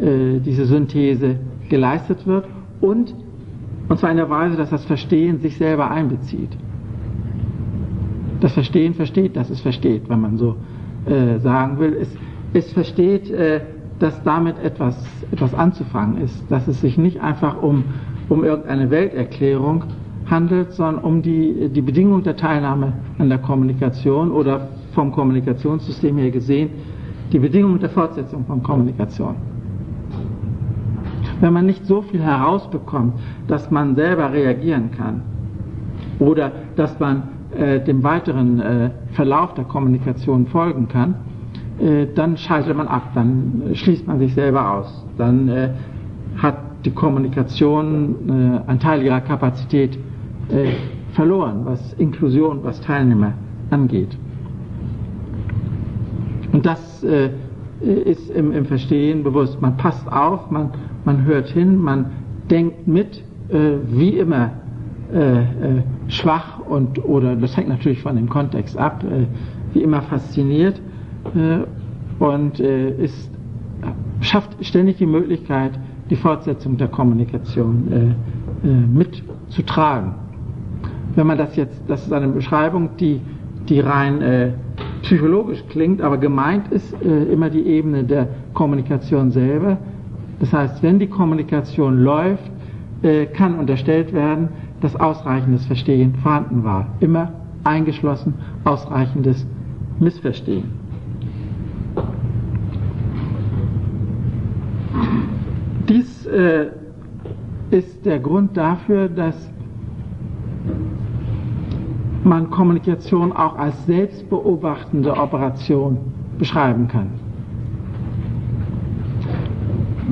äh, diese Synthese geleistet wird und, und zwar in der Weise, dass das Verstehen sich selber einbezieht. Das Verstehen versteht, dass es versteht, wenn man so äh, sagen will. Es, es versteht, äh, dass damit etwas, etwas anzufangen ist, dass es sich nicht einfach um, um irgendeine Welterklärung handelt, sondern um die, die Bedingung der Teilnahme an der Kommunikation oder vom Kommunikationssystem her gesehen die Bedingung der Fortsetzung von Kommunikation. Wenn man nicht so viel herausbekommt, dass man selber reagieren kann oder dass man äh, dem weiteren äh, Verlauf der Kommunikation folgen kann, äh, dann schaltet man ab, dann schließt man sich selber aus, dann äh, hat die Kommunikation äh, einen Teil ihrer Kapazität äh, verloren, was Inklusion, was Teilnehmer angeht. Und das äh, ist im, im, Verstehen bewusst. Man passt auf, man, man hört hin, man denkt mit, äh, wie immer äh, äh schwach und oder das hängt natürlich von dem Kontext ab, äh, wie immer fasziniert und ist, schafft ständig die Möglichkeit, die Fortsetzung der Kommunikation mitzutragen. Wenn man das jetzt, das ist eine Beschreibung, die, die rein psychologisch klingt, aber gemeint ist äh, immer die Ebene der Kommunikation selber. Das heißt, wenn die Kommunikation läuft, äh, kann unterstellt werden, dass ausreichendes Verstehen vorhanden war. Immer eingeschlossen ausreichendes Missverstehen. Dies äh, ist der Grund dafür, dass man Kommunikation auch als selbstbeobachtende Operation beschreiben kann.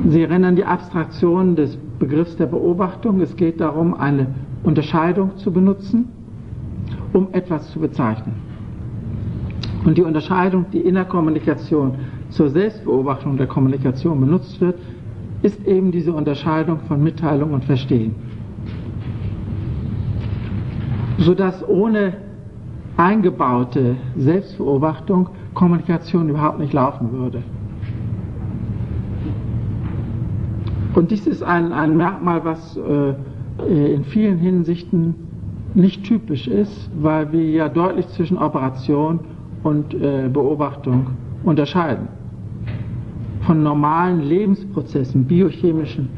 Sie erinnern die Abstraktion des Begriffs der Beobachtung. Es geht darum, eine Unterscheidung zu benutzen, um etwas zu bezeichnen. Und die Unterscheidung, die in der Kommunikation zur Selbstbeobachtung der Kommunikation benutzt wird, ist eben diese Unterscheidung von Mitteilung und Verstehen. Sodass ohne eingebaute Selbstbeobachtung Kommunikation überhaupt nicht laufen würde. Und dies ist ein, ein Merkmal, was äh, in vielen Hinsichten nicht typisch ist, weil wir ja deutlich zwischen Operation und äh, Beobachtung unterscheiden. Von normalen Lebensprozessen, biochemischen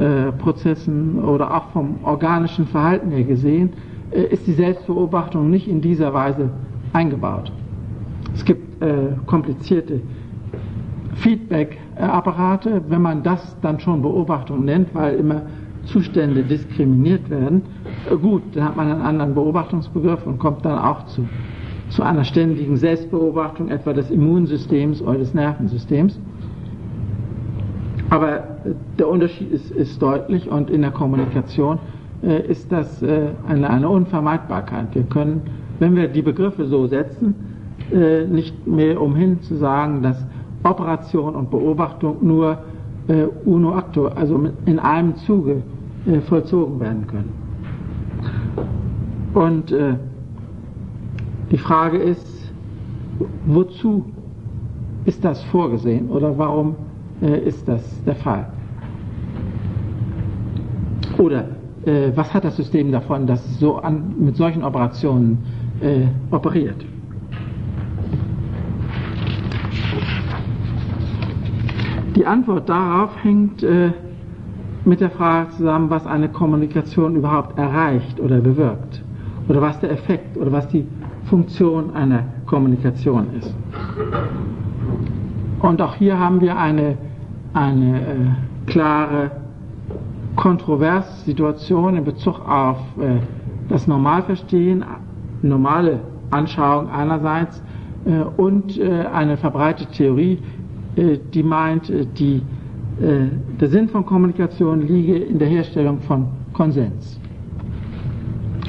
äh, Prozessen oder auch vom organischen Verhalten her gesehen, ist die Selbstbeobachtung nicht in dieser Weise eingebaut. Es gibt äh, komplizierte Feedback-Apparate, wenn man das dann schon Beobachtung nennt, weil immer Zustände diskriminiert werden, äh, gut, dann hat man einen anderen Beobachtungsbegriff und kommt dann auch zu, zu einer ständigen Selbstbeobachtung, etwa des Immunsystems oder des Nervensystems. Aber äh, der Unterschied ist, ist deutlich und in der Kommunikation äh, ist das äh, eine, eine Unvermeidbarkeit. Wir können, wenn wir die Begriffe so setzen, äh, nicht mehr umhin zu sagen, dass Operation und Beobachtung nur äh, uno acto, also in einem Zuge äh, vollzogen werden können. Und äh, die Frage ist, wozu ist das vorgesehen oder warum äh, ist das der Fall? Oder äh, was hat das System davon, dass es so an, mit solchen Operationen äh, operiert? Die Antwort darauf hängt äh, mit der Frage zusammen, was eine Kommunikation überhaupt erreicht oder bewirkt. Oder was der Effekt oder was die Funktion einer Kommunikation ist. Und auch hier haben wir eine, eine äh, klare kontroverse Situation in Bezug auf äh, das Normalverstehen, normale Anschauung einerseits äh, und äh, eine verbreitete Theorie, äh, die meint, äh, die, äh, der Sinn von Kommunikation liege in der Herstellung von Konsens.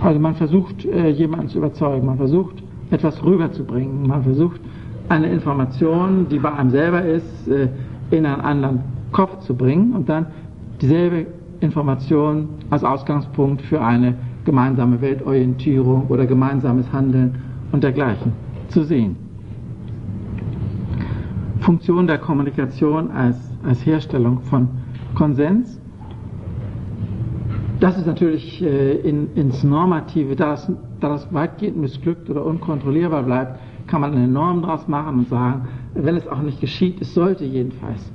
Also man versucht, jemanden zu überzeugen, man versucht, etwas rüberzubringen, man versucht, eine Information, die bei einem selber ist, in einen anderen Kopf zu bringen und dann dieselbe Information als Ausgangspunkt für eine gemeinsame Weltorientierung oder gemeinsames Handeln und dergleichen zu sehen. Funktion der Kommunikation als, als Herstellung von Konsens. Das ist natürlich äh, in, ins Normative, da das, da das weitgehend missglückt oder unkontrollierbar bleibt, kann man eine Norm daraus machen und sagen, wenn es auch nicht geschieht, es sollte jedenfalls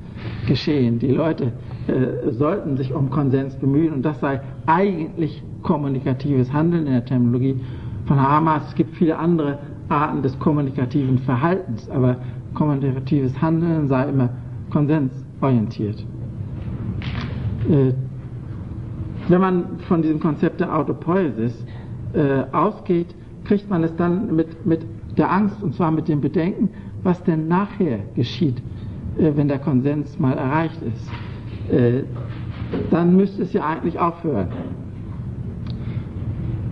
geschehen. Die Leute äh, sollten sich um Konsens bemühen und das sei eigentlich kommunikatives Handeln in der Terminologie von Hamas. Es gibt viele andere Arten des kommunikativen Verhaltens, aber kommunikatives Handeln sei immer konsensorientiert. Äh, wenn man von diesem Konzept der Autopoiesis äh, ausgeht, kriegt man es dann mit, mit der Angst, und zwar mit dem Bedenken, was denn nachher geschieht, wenn der Konsens mal erreicht ist. Äh, dann müsste es ja eigentlich aufhören.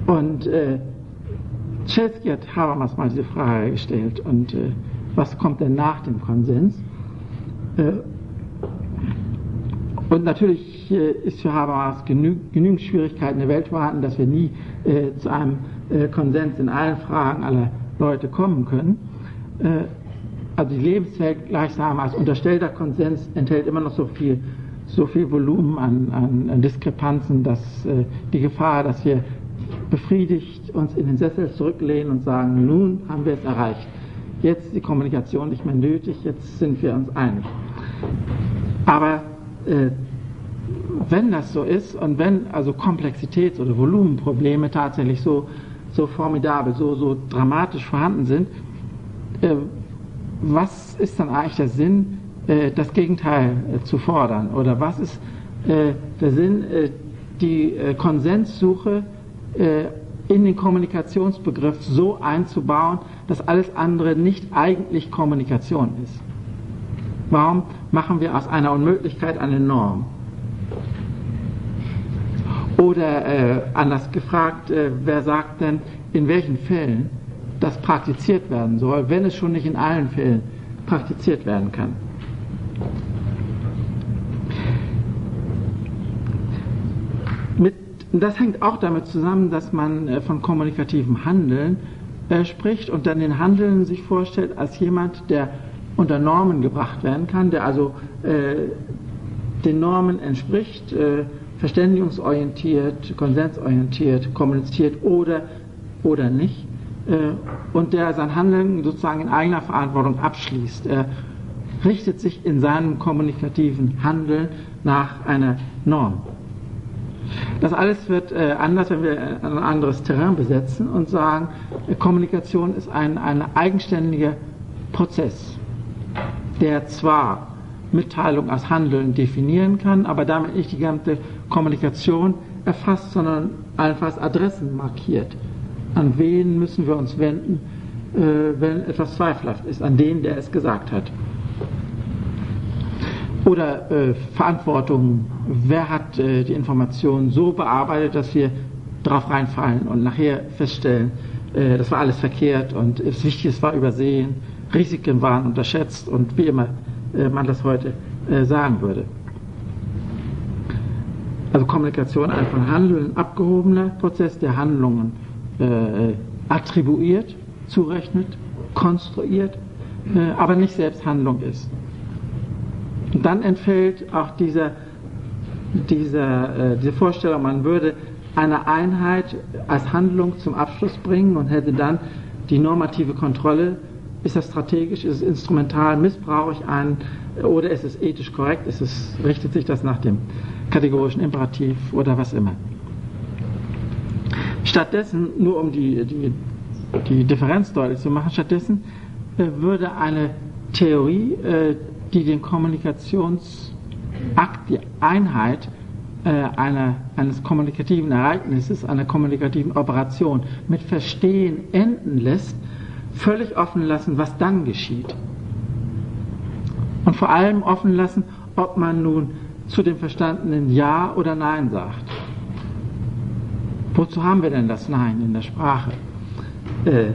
Und äh, Chesky hat Habermas mal diese Frage gestellt und äh, was kommt denn nach dem Konsens? Äh, und natürlich äh, ist für Habermas genü genügend Schwierigkeiten der Welt vorhanden, dass wir nie äh, zu einem Konsens in allen Fragen aller Leute kommen können. Also die Lebenswelt gleichsam als unterstellter Konsens enthält immer noch so viel, so viel Volumen an, an, an Diskrepanzen, dass die Gefahr, dass wir befriedigt uns in den Sessel zurücklehnen und sagen, nun haben wir es erreicht jetzt ist die Kommunikation nicht mehr nötig, jetzt sind wir uns einig. Aber äh, wenn das so ist und wenn also Komplexitäts- oder Volumenprobleme tatsächlich so, so formidabel, so, so dramatisch vorhanden sind, äh, was ist dann eigentlich der Sinn, äh, das Gegenteil äh, zu fordern? Oder was ist äh, der Sinn, die Konsenssuche in den Kommunikationsbegriff so einzubauen, dass alles andere nicht eigentlich Kommunikation ist. Warum machen wir aus einer Unmöglichkeit eine Norm? Oder äh, anders gefragt, äh, wer sagt denn, in welchen Fällen das praktiziert werden soll, wenn es schon nicht in allen Fällen praktiziert werden kann? Mit, das hängt auch damit zusammen, dass man äh, von kommunikativem Handeln äh, spricht und dann den Handeln sich vorstellt als jemand, der unter Normen gebracht werden kann, der also äh, den Normen entspricht, äh, verständigungsorientiert, konsensorientiert kommuniziert oder, oder nicht und der sein Handeln sozusagen in eigener Verantwortung abschließt. Er richtet sich in seinem kommunikativen Handeln nach einer Norm. Das alles wird äh, anders, wenn wir ein anderes Terrain besetzen und sagen, Kommunikation ist ein, ein eigenständiger Prozess, der zwar Mitteilung als Handeln definieren kann, aber damit nicht die ganze Kommunikation erfasst, sondern allenfalls Adressen markiert. An wen müssen wir uns wenden, äh, wenn etwas zweifelhaft ist, an den, der es gesagt hat. Oder äh, Verantwortung, wer hat äh, die Information so bearbeitet, dass wir darauf reinfallen und nachher feststellen, äh, das war alles verkehrt und das Wichtige war übersehen, Risiken waren unterschätzt und wie immer äh, man das heute äh, sagen würde. Also Kommunikation ein von Handeln abgehobener Prozess, der Handlungen äh, attribuiert, zurechnet, konstruiert, äh, aber nicht selbst Handlung ist. Und dann entfällt auch dieser, dieser, äh, diese Vorstellung, man würde eine Einheit als Handlung zum Abschluss bringen und hätte dann die normative Kontrolle. Ist das strategisch, ist es instrumental, missbrauche ich einen oder ist es ethisch korrekt, ist es, richtet sich das nach dem kategorischen Imperativ oder was immer. Stattdessen, nur um die, die, die Differenz deutlich zu machen, stattdessen äh, würde eine Theorie, äh, die den Kommunikationsakt, die Einheit äh, einer, eines kommunikativen Ereignisses, einer kommunikativen Operation mit Verstehen enden lässt, völlig offen lassen, was dann geschieht. Und vor allem offen lassen, ob man nun zu dem Verstandenen Ja oder Nein sagt. Wozu haben wir denn das Nein in der Sprache? Äh,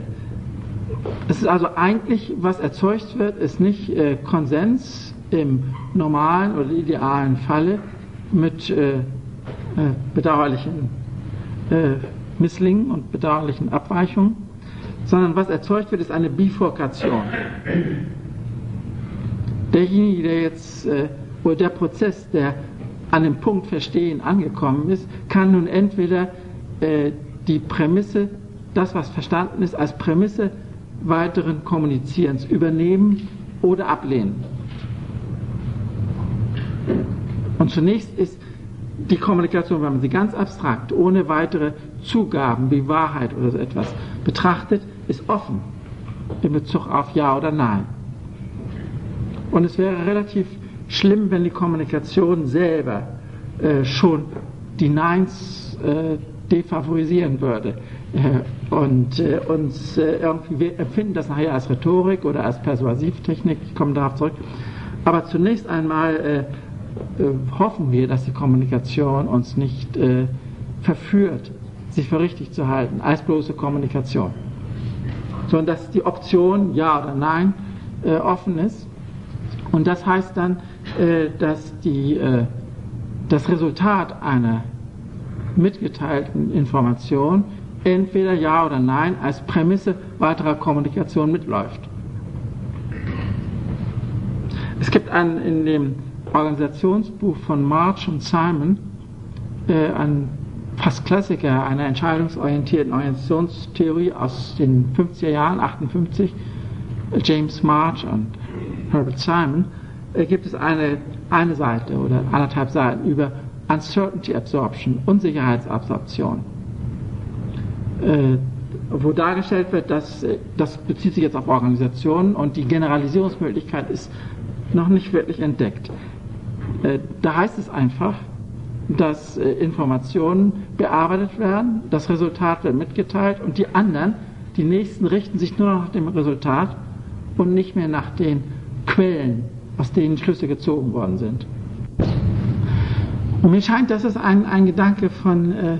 es ist also eigentlich, was erzeugt wird, ist nicht äh, Konsens im normalen oder idealen Falle mit äh, äh bedauerlichen äh, Misslingen und bedauerlichen Abweichungen, sondern was erzeugt wird, ist eine Bifurkation. Derjenige, der jetzt, äh, oder der Prozess, der an dem Punkt Verstehen angekommen ist, kann nun entweder äh, die Prämisse, das was verstanden ist, als Prämisse weiteren Kommunizierens übernehmen oder ablehnen. Und zunächst ist die Kommunikation, wenn man sie ganz abstrakt, ohne weitere Zugaben wie Wahrheit oder so etwas betrachtet, ist offen in Bezug auf Ja oder Nein. Und es wäre relativ schlimm, wenn die Kommunikation selber äh, schon die Neins äh, defavorisieren würde äh, und äh, uns äh, irgendwie, wir empfinden das nachher als Rhetorik oder als Persuasivtechnik, ich komme darauf zurück. Aber zunächst einmal hoffen wir, dass die Kommunikation uns nicht verführt, sich für richtig zu halten, als bloße Kommunikation. Sondern dass die Option Ja oder Nein offen ist. Und das heißt dann, dass die, das Resultat einer mitgeteilten Information entweder Ja oder Nein als Prämisse weiterer Kommunikation mitläuft. Es gibt ein, in dem Organisationsbuch von March und Simon äh, ein fast Klassiker einer entscheidungsorientierten Organisationstheorie aus den 50er Jahren, 58, James March und Herbert Simon, äh, gibt es eine, eine Seite oder anderthalb Seiten über Uncertainty Absorption, Unsicherheitsabsorption, äh, wo dargestellt wird, dass äh, das bezieht sich jetzt auf Organisationen und die Generalisierungsmöglichkeit ist noch nicht wirklich entdeckt. Äh, da heißt es einfach, dass äh, Informationen bearbeitet werden, das Resultat wird mitgeteilt und die anderen, die nächsten richten sich nur noch nach dem Resultat und nicht mehr nach den Quellen aus denen Schlüsse gezogen worden sind. Und mir scheint, dass es ein, ein Gedanke von, äh,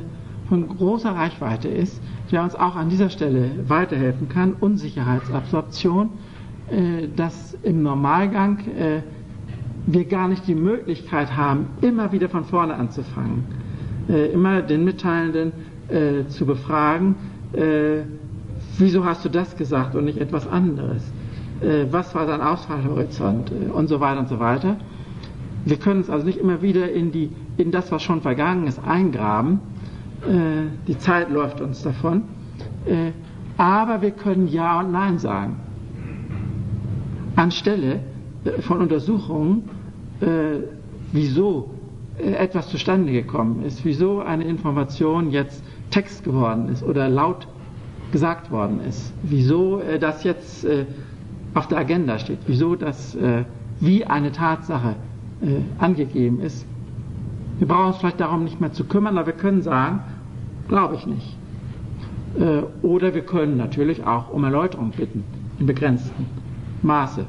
von großer Reichweite ist, der uns auch an dieser Stelle weiterhelfen kann. Unsicherheitsabsorption, äh, dass im Normalgang äh, wir gar nicht die Möglichkeit haben, immer wieder von vorne anzufangen, äh, immer den Mitteilenden äh, zu befragen, äh, wieso hast du das gesagt und nicht etwas anderes? Was war dein Ausfallhorizont? und so weiter und so weiter. Wir können uns also nicht immer wieder in, die, in das, was schon vergangen ist, eingraben. Äh, die Zeit läuft uns davon. Äh, aber wir können Ja und Nein sagen. Anstelle äh, von Untersuchungen, äh, wieso äh, etwas zustande gekommen ist, wieso eine Information jetzt Text geworden ist oder laut gesagt worden ist, wieso das jetzt auf der Agenda steht, wieso das wie eine Tatsache angegeben ist. Wir brauchen uns vielleicht darum nicht mehr zu kümmern, aber wir können sagen, glaube ich nicht. Äh, oder wir können natürlich auch um Erläuterung bitten, in begrenztem Maße.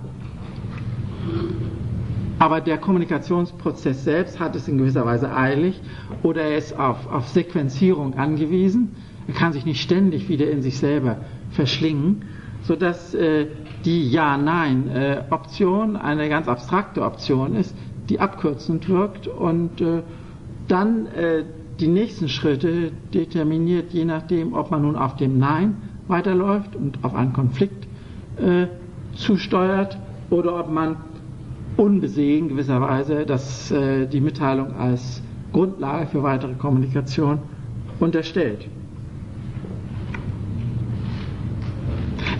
Aber der Kommunikationsprozess selbst hat es in gewisser Weise eilig oder er ist auf, auf Sequenzierung angewiesen. Er kann sich nicht ständig wieder in sich selber verschlingen, sodass äh, die Ja-Nein-Option eine ganz abstrakte Option ist, die abkürzend wirkt und äh, dann äh, die nächsten Schritte determiniert, je nachdem, ob man nun auf dem Nein weiterläuft und auf einen Konflikt äh, zusteuert oder ob man unbesehen gewisserweise das, äh, die Mitteilung als Grundlage für weitere Kommunikation unterstellt.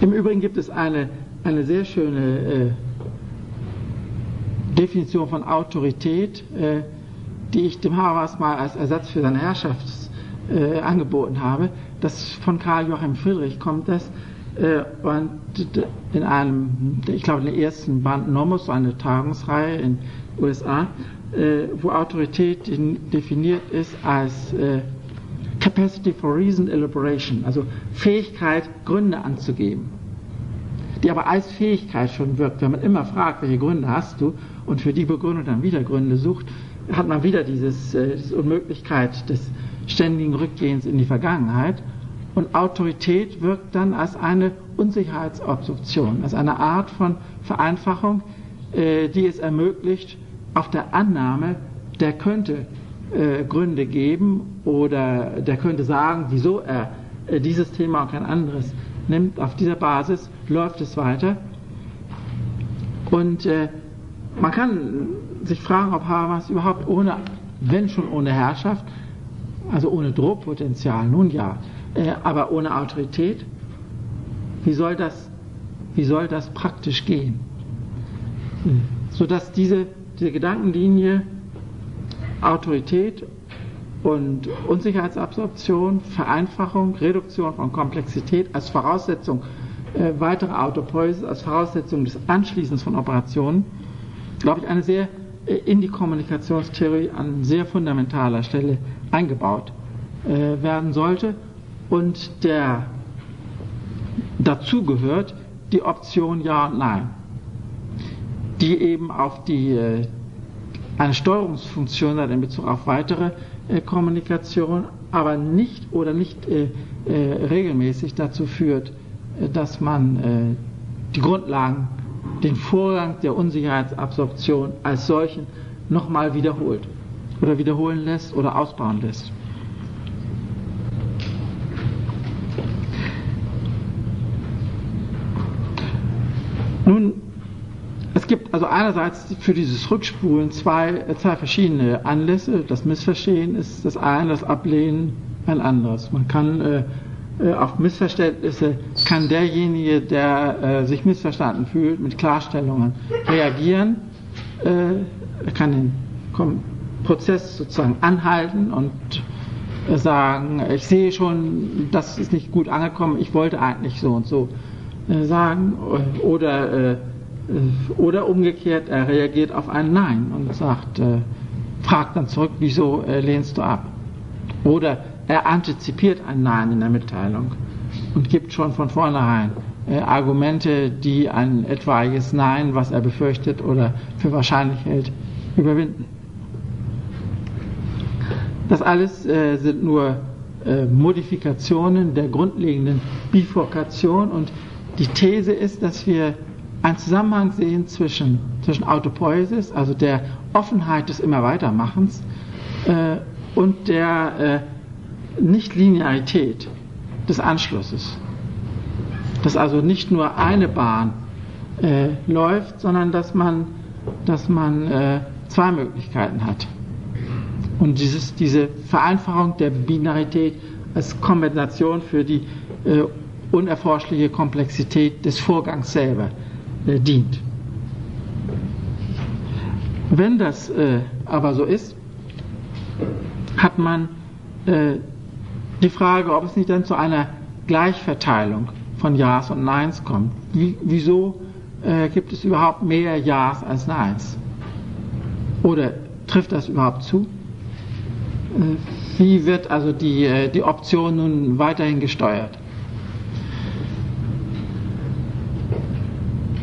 Im Übrigen gibt es eine, eine sehr schöne äh, Definition von Autorität, äh, die ich dem Habermas mal als Ersatz für seine Herrschaft äh, angeboten habe. Das von Karl Joachim Friedrich kommt das. Äh, und in einem, ich glaube, in der ersten Band Nomus, eine Tagungsreihe in USA, äh, wo Autorität definiert ist als äh, Capacity for Reason Elaboration, also Fähigkeit, Gründe anzugeben die aber als Fähigkeit schon wirkt. Wenn man immer fragt, welche Gründe hast du und für die Begründung dann wieder Gründe sucht, hat man wieder dieses, äh, diese Unmöglichkeit des ständigen Rückgehens in die Vergangenheit. Und Autorität wirkt dann als eine Unsicherheitsobstruktion, als eine Art von Vereinfachung, äh, die es ermöglicht, auf der Annahme, der könnte äh, Gründe geben oder der könnte sagen, wieso er äh, dieses Thema und kein anderes nimmt. Auf dieser Basis läuft es weiter. Und äh, man kann sich fragen, ob Habermas überhaupt ohne, wenn schon ohne Herrschaft, also ohne Drohpotenzial, nun ja, äh, aber ohne Autorität, wie soll das, wie soll das praktisch gehen? Sodass diese, diese Gedankenlinie Autorität und Unsicherheitsabsorption, Vereinfachung, Reduktion von Komplexität als Voraussetzung äh, weitere Autopoiesis, als Voraussetzung des Anschließens von Operationen, glaube ich, eine sehr äh, in die Kommunikationstheorie an sehr fundamentaler Stelle eingebaut äh, werden sollte und der dazu gehört die Option Ja und Nein, die eben auf die äh, eine Steuerungsfunktion hat in Bezug auf weitere äh, Kommunikation, aber nicht oder nicht äh, äh, regelmäßig dazu führt, dass man die Grundlagen, den Vorgang der Unsicherheitsabsorption als solchen nochmal wiederholt oder wiederholen lässt oder ausbauen lässt. Nun es gibt also einerseits für dieses Rückspulen zwei, zwei verschiedene Anlässe. Das Missverstehen ist das eine, das Ablehnen ein anderes. Man kann äh, äh, auf Missverständnisse kann derjenige, der äh, sich missverstanden fühlt, mit Klarstellungen reagieren. Äh, kann den Prozess sozusagen anhalten und äh, sagen, ich sehe schon, das ist nicht gut angekommen, ich wollte eigentlich so und so äh, sagen. Oder äh, oder umgekehrt, er reagiert auf ein Nein und sagt, äh, fragt dann zurück, wieso äh, lehnst du ab? Oder er antizipiert ein Nein in der Mitteilung und gibt schon von vornherein äh, Argumente, die ein etwaiges Nein, was er befürchtet oder für wahrscheinlich hält, überwinden. Das alles äh, sind nur äh, Modifikationen der grundlegenden Bifurkation und die These ist, dass wir einen Zusammenhang sehen zwischen, zwischen Autopoiesis, also der Offenheit des Immerweitermachens, äh, und der äh, Nichtlinearität des Anschlusses. Dass also nicht nur eine Bahn äh, läuft, sondern dass man, dass man äh, zwei Möglichkeiten hat. Und dieses, diese Vereinfachung der Binarität als Kompensation für die äh, unerforschliche Komplexität des Vorgangs selber äh, dient. Wenn das äh, aber so ist, hat man äh, die Frage, ob es nicht dann zu einer Gleichverteilung von Ja's und Neins kommt. Wie, wieso äh, gibt es überhaupt mehr Ja's als Neins? Oder trifft das überhaupt zu? Äh, wie wird also die, äh, die Option nun weiterhin gesteuert?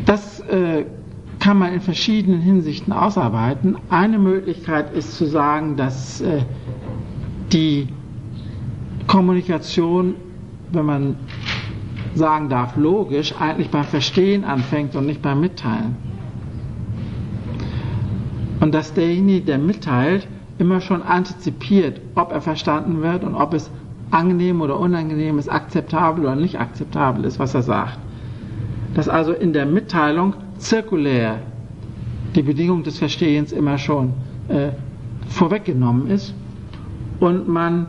Das äh, kann man in verschiedenen Hinsichten ausarbeiten. Eine Möglichkeit ist zu sagen, dass äh, die Kommunikation, wenn man sagen darf, logisch, eigentlich beim Verstehen anfängt und nicht beim Mitteilen. Und dass derjenige, der mitteilt, immer schon antizipiert, ob er verstanden wird und ob es angenehm oder unangenehm ist, akzeptabel oder nicht akzeptabel ist, was er sagt. Dass also in der Mitteilung zirkulär die Bedingung des Verstehens immer schon äh, vorweggenommen ist und man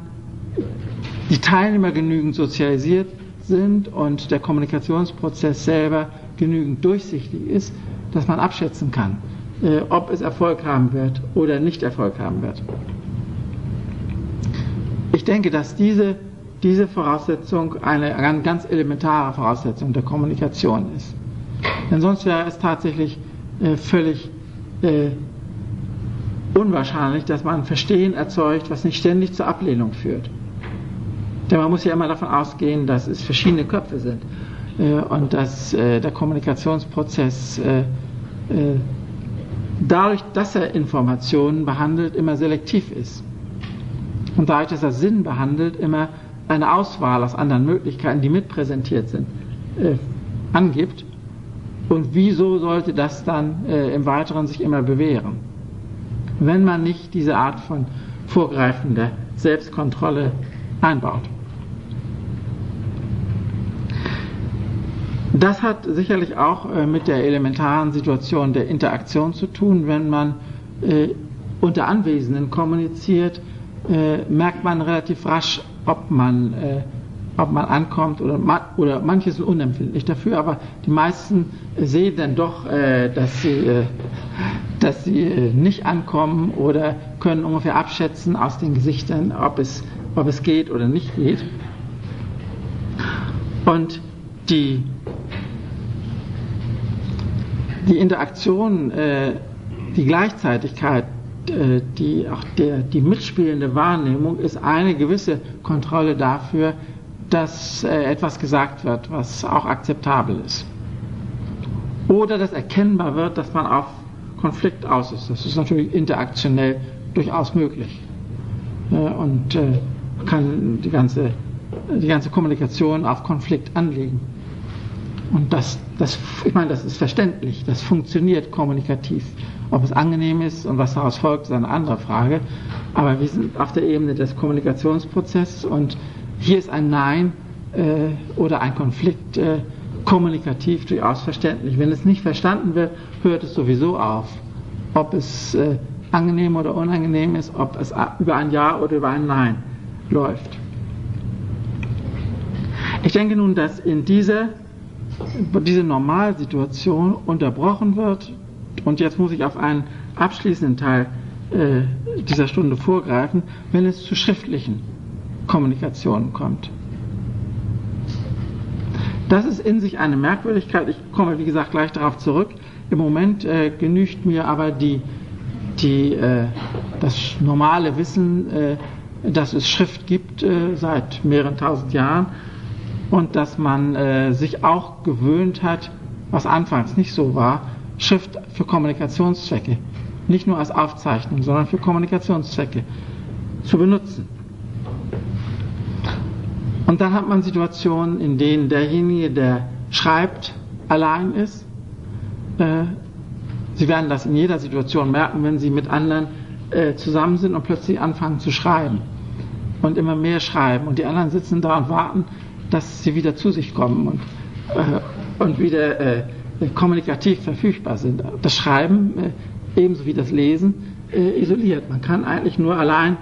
die Teilnehmer genügend sozialisiert sind und der Kommunikationsprozess selber genügend durchsichtig ist, dass man abschätzen kann, äh, ob es Erfolg haben wird oder nicht Erfolg haben wird. Ich denke, dass diese, diese Voraussetzung eine, ganz elementare Voraussetzung der Kommunikation ist. Denn sonst wäre es tatsächlich äh, völlig äh, unwahrscheinlich, dass man Verstehen erzeugt, was nicht ständig zur Ablehnung führt. Denn man muss ja immer davon ausgehen, dass es verschiedene Köpfe sind äh, und dass äh, der Kommunikationsprozess äh, äh, dadurch, dass er Informationen behandelt, immer selektiv ist. Und dadurch, dass er Sinn behandelt, immer eine Auswahl aus anderen Möglichkeiten, die mitpräsentiert sind, äh, angibt. Und wieso sollte das dann im Weiteren sich immer bewähren? Wenn man nicht diese Art von vorgreifender Selbstkontrolle einbaut. Das hat sicherlich auch äh, mit der elementaren Situation der Interaktion zu tun. Wenn man äh, unter Anwesenden kommuniziert, äh, merkt man relativ rasch, ob man, äh, ob man ankommt oder, oder manche sind unempfindlich dafür, aber die meisten sehen dann doch, äh, dass sie, äh, dass sie nicht ankommen oder können ungefähr abschätzen aus den Gesichtern, ob es, ob es geht oder nicht geht. Und die die Interaktion, äh, die Gleichzeitigkeit, äh, die, auch der, die mitspielende Wahrnehmung ist eine gewisse Kontrolle dafür, dass äh, etwas gesagt wird, was auch akzeptabel ist. Oder dass erkennbar wird, dass man auf Konflikt aus ist. Das ist natürlich interaktionell durchaus möglich. und kann die ganze, die ganze Kommunikation auf Konflikt anlegen. Und das, das, ich meine, das ist verständlich, das funktioniert kommunikativ. Ob es angenehm ist und was daraus folgt, ist eine andere Frage. Aber wir sind auf der Ebene des Kommunikationsprozesses und hier ist ein Nein äh, oder ein Konflikt äh, kommunikativ durchaus verständlich. Wenn es nicht verstanden wird, hört es sowieso auf. Ob es äh, angenehm oder unangenehm ist, ob es über ein Ja oder über ein Nein läuft. Ich denke nun, dass in dieser diese Normalsituation unterbrochen wird. Und jetzt muss ich auf einen abschließenden Teil äh, dieser Stunde vorgreifen, wenn es zu schriftlichen Kommunikationen kommt. Das ist in sich eine Merkwürdigkeit. Ich komme, wie gesagt, gleich darauf zurück. Im Moment äh, genügt mir aber die, die, äh, das normale Wissen, äh, dass es Schrift gibt äh, seit mehreren tausend Jahren und dass man äh, sich auch gewöhnt hat, was anfangs nicht so war, Schrift für Kommunikationszwecke, nicht nur als Aufzeichnung, sondern für Kommunikationszwecke zu benutzen. Und dann hat man Situationen, in denen derjenige, der schreibt, allein ist. Äh, Sie werden das in jeder Situation merken, wenn Sie mit anderen äh, zusammen sind und plötzlich anfangen zu schreiben und immer mehr schreiben und die anderen sitzen da und warten, dass sie wieder zu sich kommen und, äh, und wieder äh, kommunikativ verfügbar sind. Das Schreiben, äh, ebenso wie das Lesen, äh, isoliert. Man kann eigentlich nur allein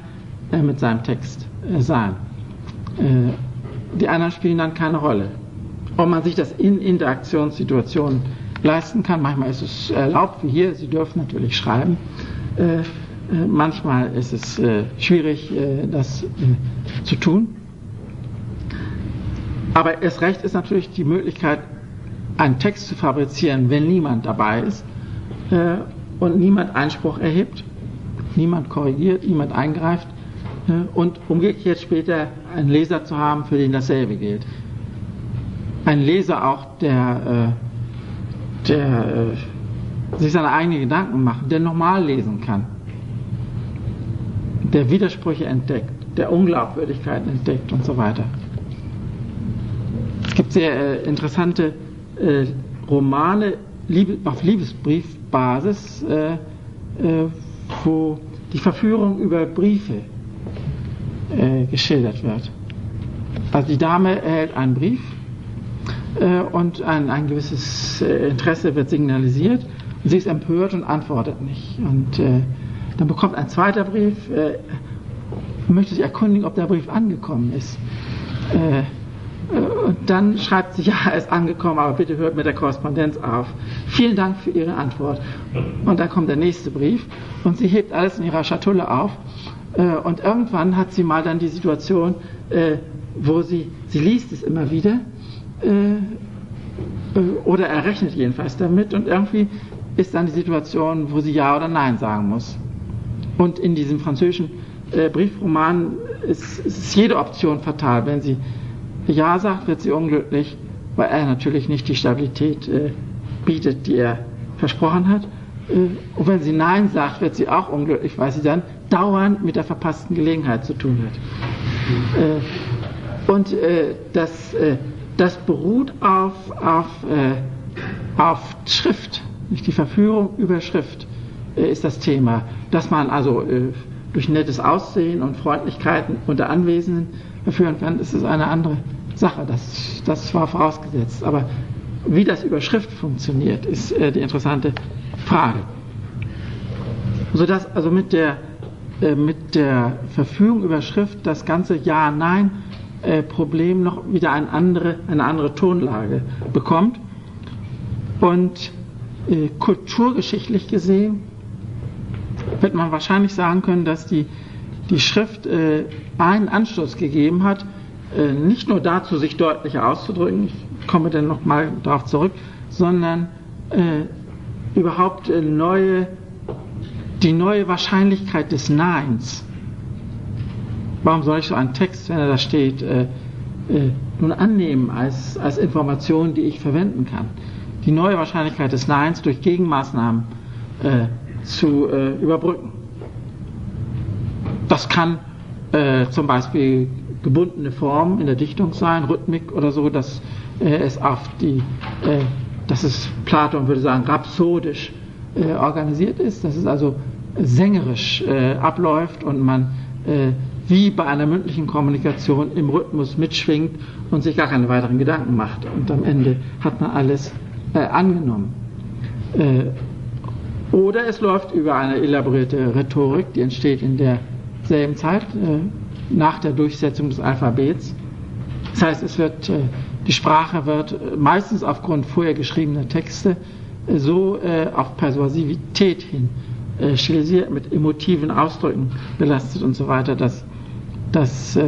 äh, mit seinem Text äh, sein. die anderen spielen dann keine Rolle. Ob man sich das in Interaktionssituationen leisten kann, manchmal ist es erlaubt, wie hier, Sie dürfen natürlich schreiben. manchmal ist es schwierig, das zu tun. Aber erst recht ist natürlich die Möglichkeit, einen Text zu fabrizieren, wenn niemand dabei ist äh, und niemand Einspruch erhebt, niemand korrigiert, niemand eingreift äh, und umgekehrt später einen Leser zu haben, für den dasselbe gilt. Ein Leser auch, der, äh, der äh, sich seine eigenen Gedanken macht, der normal lesen kann, der Widersprüche entdeckt, der Unglaubwürdigkeiten entdeckt und so weiter. Es gibt sehr äh, interessante äh, Romane Liebe, auf Liebesbriefbasis, äh, äh, wo die Verführung über Briefe äh, geschildert wird. Also die Dame erhält einen Brief äh, und ein, ein gewisses Interesse wird signalisiert und sie ist empört und antwortet nicht. Und dann bekommt ein zweiter Brief, möchte sich erkundigen, ob der Brief angekommen ist. Und dann schreibt sie, ja, er ist angekommen, aber bitte hört mit der Korrespondenz auf. Vielen Dank für Ihre Antwort. Und dann kommt der nächste Brief und sie hebt alles in ihrer Schatulle auf. Äh, und irgendwann hat sie mal dann die Situation, äh, wo sie, sie liest es immer wieder, äh, oder er rechnet jedenfalls damit und irgendwie ist dann die Situation, wo sie Ja oder Nein sagen muss. Und in diesem französischen Briefroman ist, ist jede Option fatal, wenn sie ja sagt, wird sie unglücklich, weil er natürlich nicht die Stabilität äh, bietet, die er versprochen hat. Äh, und wenn sie Nein sagt, wird sie auch unglücklich, weil sie dann dauernd mit der verpassten Gelegenheit zu tun hat. Äh, und äh, das, äh, das beruht auf, auf, äh, auf Schrift, nicht die Verführung über Schrift ist das Thema. Dass man also durch nettes Aussehen und Freundlichkeiten unter Anwesenden führen kann, ist eine andere Sache. Das, das war vorausgesetzt. Aber wie das über Schrift funktioniert, ist äh, die interessante Frage. Sodass also mit der, äh, mit der Verfügung über Schrift das ganze Ja-Nein-Problem äh, noch wieder eine andere, eine andere Tonlage bekommt. Und äh, kulturgeschichtlich gesehen wird man wahrscheinlich sagen können, dass die die Schrift äh, einen Anstoß gegeben hat, äh, nicht nur dazu, sich deutlicher auszudrücken, ich komme dann nochmal darauf zurück, sondern äh, überhaupt äh, neue, die neue Wahrscheinlichkeit des Neins. Warum soll ich so einen Text, wenn er da steht, äh, äh, nun annehmen als, als Information, die ich verwenden kann? Die neue Wahrscheinlichkeit des Neins durch Gegenmaßnahmen zu überbrücken. Das kann äh, zum Beispiel gebundene Form in der Dichtung sein, Rhythmik oder so, dass äh, es auf die, äh, dass es Platon würde sagen, rhapsodisch äh, organisiert ist, dass es also sängerisch äh, abläuft und man äh, wie bei einer mündlichen Kommunikation im Rhythmus mitschwingt und sich gar keine weiteren Gedanken macht. Und am Ende hat man alles angenommen. oder es läuft über eine elaborierte Rhetorik, die entsteht in der selben Zeit, äh, nach der Durchsetzung des Alphabets. Das heißt, es wird, äh, die Sprache wird äh, meistens aufgrund vorher geschriebener Texte so auf Persuasivität hin stilisiert, mit emotiven Ausdrücken belastet und so weiter, dass, dass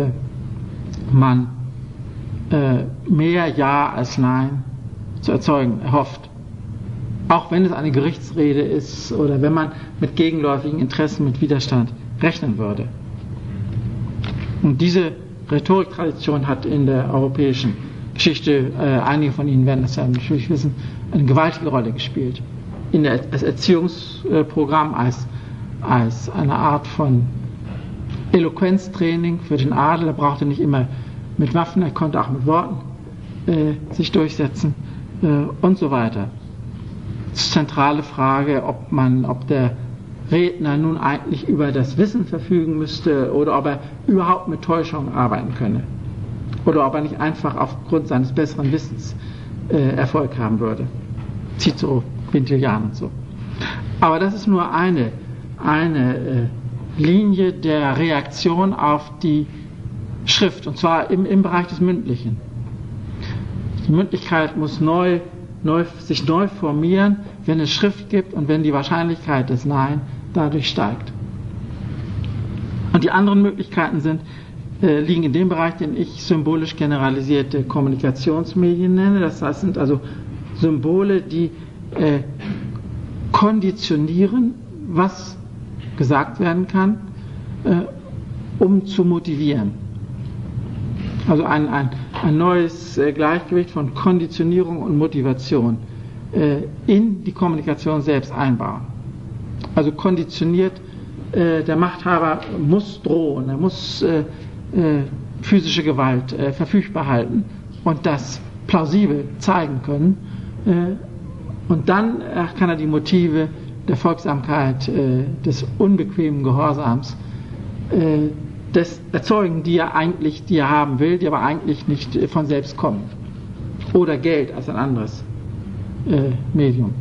man mehr Ja als Nein zu erzeugen erhofft. Auch wenn es eine Gerichtsrede ist oder wenn man mit gegenläufigen Interessen, mit Widerstand rechnen würde. Und diese Rhetoriktradition hat in der europäischen Geschichte, äh, einige von Ihnen werden das ja natürlich wissen, eine gewaltige Rolle gespielt. In der, das Erziehungsprogramm als, als eine Art von Eloquenztraining für den Adel. Er brauchte nicht immer mit Waffen, er konnte auch mit Worten äh, sich durchsetzen äh, und so weiter. Zentrale Frage, ob man, ob der Redner nun eigentlich über das Wissen verfügen müsste oder ob er überhaupt mit Täuschung arbeiten könne. Oder ob er nicht einfach aufgrund seines besseren Wissens äh, Erfolg haben würde. Cicero, Quintilian und so. Aber das ist nur eine, eine äh, Linie der Reaktion auf die Schrift, und zwar im, im Bereich des Mündlichen. Die Mündlichkeit muss neu, neu, sich neu formieren, wenn es Schrift gibt und wenn die Wahrscheinlichkeit des Nein dadurch steigt. Und die anderen Möglichkeiten sind, äh, liegen in dem Bereich, den ich symbolisch generalisierte Kommunikationsmedien nenne. Das heißt, sind also Symbole, die äh, konditionieren, was gesagt werden kann, äh, um zu motivieren. Also ein, ein, ein neues äh, Gleichgewicht von Konditionierung und Motivation äh, in die Kommunikation selbst einbauen. Also konditioniert, äh, der Machthaber muss drohen, er muss physische Gewalt verfügbar halten und das plausibel zeigen können. und dann kann er die Motive der Folgsamkeit, des unbequemen Gehorsams, äh, des erzeugen, die er eigentlich, die er haben will, die aber eigentlich nicht äh, von selbst kommen. Oder Geld als ein anderes äh, Medium.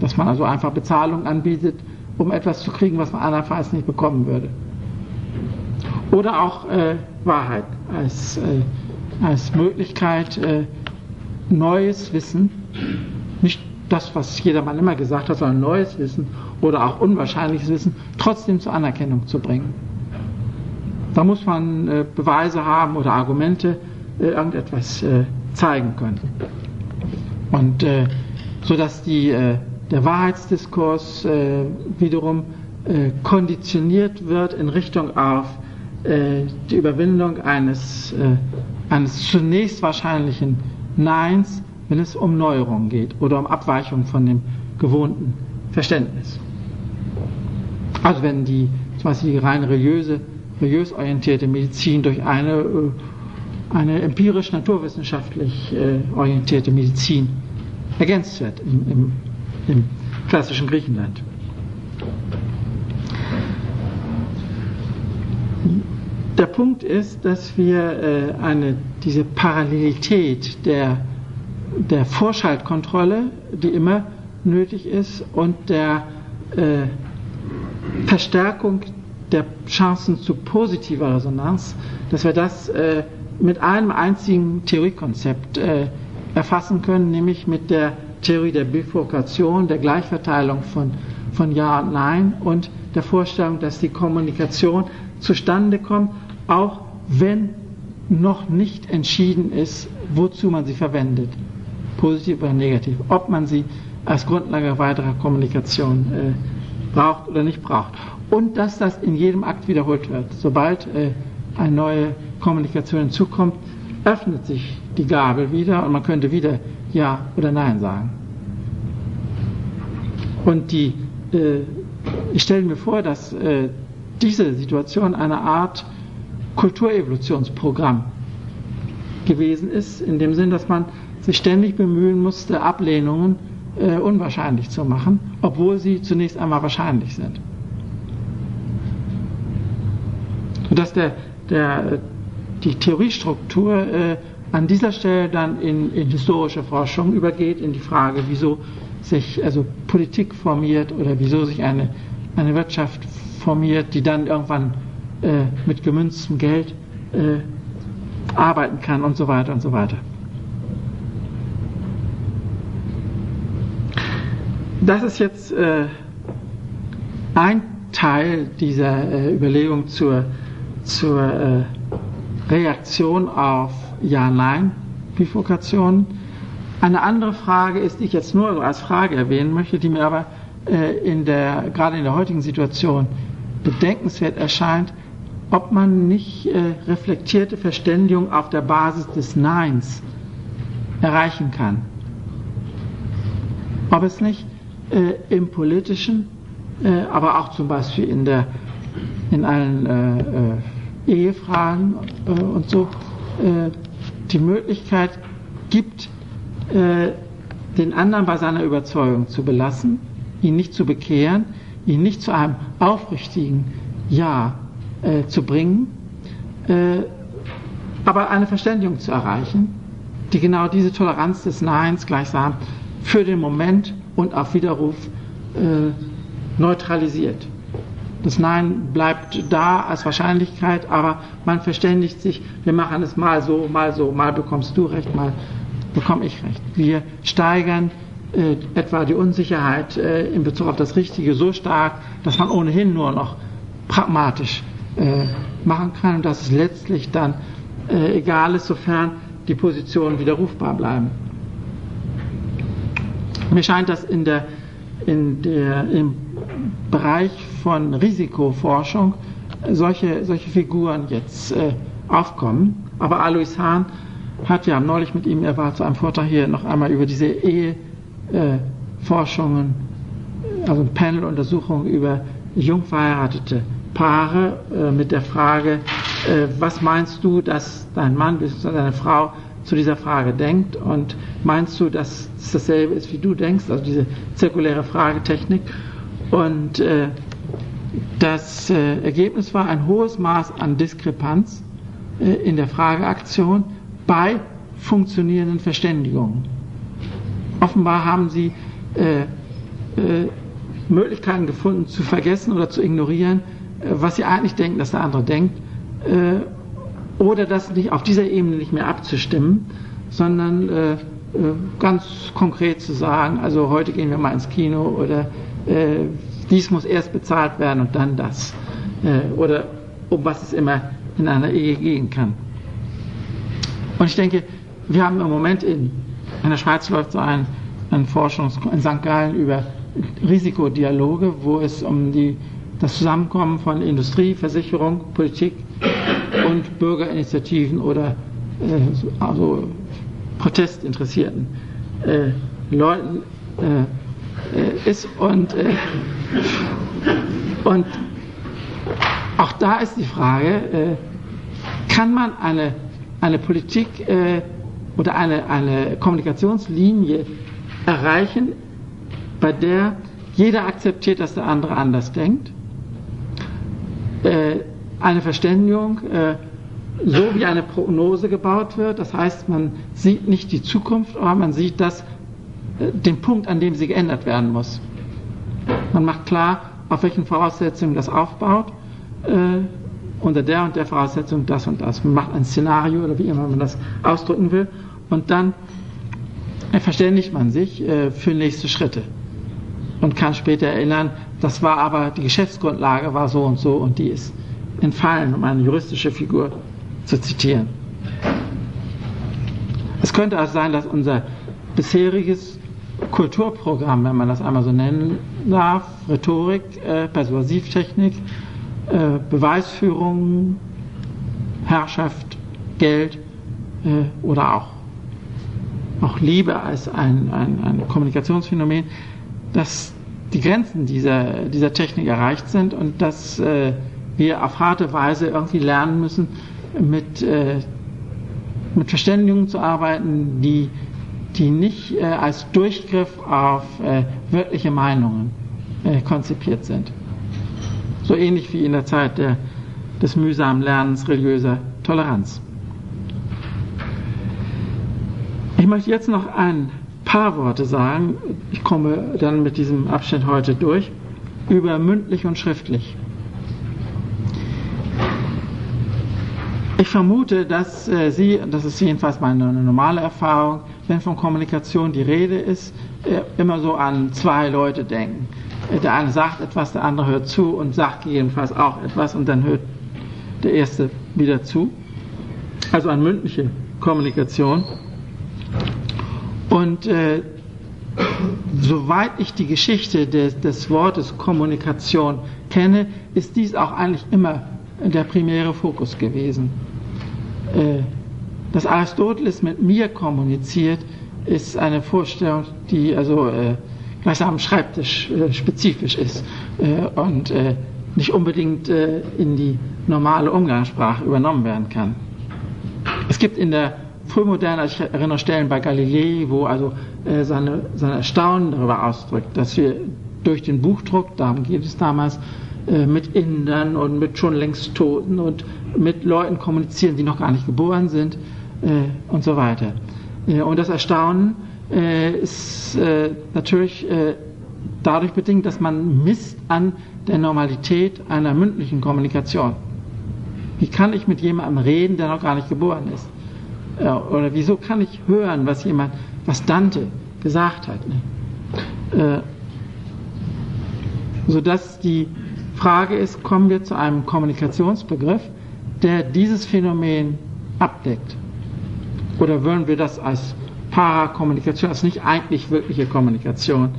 Dass man also einfach Bezahlung anbietet, um etwas zu kriegen, was man andernfalls nicht bekommen würde. Oder auch äh, Wahrheit als, äh, als Möglichkeit, neues Wissen, nicht das, was jedermann immer gesagt hat, sondern neues Wissen oder auch unwahrscheinliches Wissen trotzdem zur Anerkennung zu bringen. Da muss man äh, Beweise haben oder Argumente, äh, irgendetwas äh, zeigen können. Und so dass die, der Wahrheitsdiskurs wiederum konditioniert wird in Richtung auf die Überwindung eines, eines zunächst wahrscheinlichen Neins wenn es um Neuerungen geht oder um Abweichung von dem gewohnten Verständnis. Also wenn die, zum Beispiel die rein religiöse, religiös orientierte Medizin durch eine, äh, eine empirisch naturwissenschaftlich äh, orientierte Medizin ergänzt wird im, im, im klassischen Griechenland. Der Punkt ist, dass wir äh, eine, diese Parallelität der der Vorschaltkontrolle, die immer nötig ist, und der äh, Verstärkung der Chancen zu positiver Resonanz, dass wir das äh, mit einem einzigen Theoriekonzept äh, erfassen können, nämlich mit der Theorie der Bifurkation, der Gleichverteilung von, von Ja und Nein und der Vorstellung, dass die Kommunikation zustande kommt, auch wenn noch nicht entschieden ist, wozu man sie verwendet positiv oder negativ, ob man sie als Grundlage weiterer Kommunikation äh, braucht oder nicht braucht. Und dass das in jedem Akt wiederholt wird. Sobald äh, eine neue Kommunikation hinzukommt, öffnet sich die Gabel wieder und man könnte wieder Ja oder Nein sagen. Und die, äh, ich stelle mir vor, dass äh, diese Situation eine Art Kulturevolutionsprogramm gewesen ist, in dem Sinn, dass man sich ständig bemühen musste, Ablehnungen äh, unwahrscheinlich zu machen, obwohl sie zunächst einmal wahrscheinlich sind. Sodass der, der, die Theoriestruktur äh, an dieser Stelle dann in, in historische Forschung übergeht, in die Frage, wieso sich also Politik formiert oder wieso sich eine, eine Wirtschaft formiert, die dann irgendwann äh, mit gemünztem Geld äh, arbeiten kann und so weiter und so weiter. Das ist jetzt äh, ein Teil dieser äh, Überlegung zur, zur äh, Reaktion auf Ja-Nein-Bifurkation. Eine andere Frage ist, die ich jetzt nur als Frage erwähnen möchte, die mir aber äh, in der, gerade in der heutigen Situation bedenkenswert erscheint, ob man nicht äh, reflektierte Verständigung auf der Basis des Neins erreichen kann. Ob es nicht äh, im politischen, äh, aber auch zum Beispiel in, der, in allen äh, äh Ehefragen äh, und so äh, die Möglichkeit gibt, den anderen bei seiner Überzeugung zu belassen, ihn nicht zu bekehren, ihn nicht zu einem aufrichtigen Ja zu bringen, aber eine Verständigung zu erreichen, die genau diese Toleranz des Neins gleichsam für den Moment und auf Widerruf äh, neutralisiert. Das Nein bleibt da als Wahrscheinlichkeit, aber man verständigt sich, wir machen es mal so, mal so, mal bekommst du recht, mal bekomme ich recht. Wir steigern äh, etwa die Unsicherheit äh, in Bezug auf das Richtige so stark, dass man ohnehin nur noch pragmatisch äh, machen kann und dass es letztlich dann äh, egal ist, sofern die Positionen widerrufbar bleiben. Mir scheint, dass in der, in der, im Bereich von Risikoforschung solche, solche Figuren jetzt äh, aufkommen. Aber Alois Hahn hat ja neulich mit ihm, er war zu einem Vortrag hier, noch einmal über diese Eheforschungen, äh, also Paneluntersuchungen über jung verheiratete Paare äh, mit der Frage, äh, was meinst du, dass dein Mann bzw. deine Frau zu dieser Frage denkt und meinst du, dass es dasselbe ist, wie du denkst, also diese zirkuläre Fragetechnik. Und äh, das äh, Ergebnis war ein hohes Maß an Diskrepanz äh, in der Frageaktion bei funktionierenden Verständigungen. Offenbar haben sie äh, äh, Möglichkeiten gefunden zu vergessen oder zu ignorieren, äh, was sie eigentlich denken, dass der andere denkt oder das nicht auf dieser Ebene nicht mehr abzustimmen, sondern äh, äh, ganz konkret zu sagen, also heute gehen wir mal ins Kino oder äh, dies muss erst bezahlt werden und dann das. Äh, oder um was es immer in einer Ehe gehen kann. Und ich denke, wir haben im Moment in, in der Schweiz läuft so ein, ein Forschungs in St. Gallen über Risikodialoge, wo es um die, das Zusammenkommen von Industrie, Versicherung, Politik und Bürgerinitiativen oder äh, also protestinteressierten äh, Leuten äh, äh ist und, äh, und auch da ist die Frage, äh, kann man eine, eine Politik oder eine, eine Kommunikationslinie erreichen, bei der jeder akzeptiert, dass der andere anders denkt, eine Verständigung, äh, so wie eine Prognose gebaut wird. Das heißt, man sieht nicht die Zukunft, aber man sieht das, äh, den Punkt, an dem sie geändert werden muss. Man macht klar, auf welchen Voraussetzungen das aufbaut. Äh, unter der und der Voraussetzung das und das. Man macht ein Szenario oder wie immer man das ausdrücken will. Und dann verständigt man sich äh, für nächste Schritte und kann später erinnern, das war aber, die Geschäftsgrundlage war so und so und die ist entfallen, um eine juristische Figur zu zitieren. Es könnte also sein, dass unser bisheriges Kulturprogramm, wenn man das einmal so nennen darf, Rhetorik, äh, Persuasivtechnik, äh, Beweisführung, Herrschaft, Geld äh, oder auch, auch Liebe als ein, ein, ein Kommunikationsphänomen, dass die Grenzen dieser, dieser Technik erreicht sind und dass äh, wir auf harte Weise irgendwie lernen müssen, mit, äh, mit Verständigungen zu arbeiten, die, die nicht äh, als Durchgriff auf äh, wörtliche Meinungen äh, konzipiert sind. So ähnlich wie in der Zeit der, des mühsamen Lernens religiöser Toleranz. Ich möchte jetzt noch ein paar Worte sagen, ich komme dann mit diesem Abschnitt heute durch, über mündlich und schriftlich. Ich vermute, dass äh, Sie, das ist jedenfalls meine normale Erfahrung, wenn von Kommunikation die Rede ist, äh, immer so an zwei Leute denken. Äh, der eine sagt etwas, der andere hört zu und sagt gegebenenfalls auch etwas und dann hört der erste wieder zu. Also an mündliche Kommunikation. Und äh, soweit ich die Geschichte des, des Wortes Kommunikation kenne, ist dies auch eigentlich immer der primäre Fokus gewesen. Äh, dass Aristoteles mit mir kommuniziert, ist eine Vorstellung, die also äh, gleichsam Schreibtisch äh, spezifisch ist äh, und äh, nicht unbedingt in die normale Umgangssprache übernommen werden kann. Es gibt in der Frühmoderne, ich erinnere Stellen bei Galilei, wo also seine, sein Erstaunen darüber ausdrückt, dass wir durch den Buchdruck, darum geht es damals, mit Indern und mit schon längst Toten und mit Leuten kommunizieren, die noch gar nicht geboren sind äh, und so weiter. Äh, und das Erstaunen äh, ist äh, natürlich dadurch bedingt, dass man misst an der Normalität einer mündlichen Kommunikation. Wie kann ich mit jemandem reden, der noch gar nicht geboren ist? Oder wieso kann ich hören, was jemand, was Dante gesagt hat? Ne? Sodass die Frage ist, kommen wir zu einem Kommunikationsbegriff, der dieses Phänomen abdeckt? Oder wollen wir das als Parakommunikation, als nicht eigentlich wirkliche Kommunikation,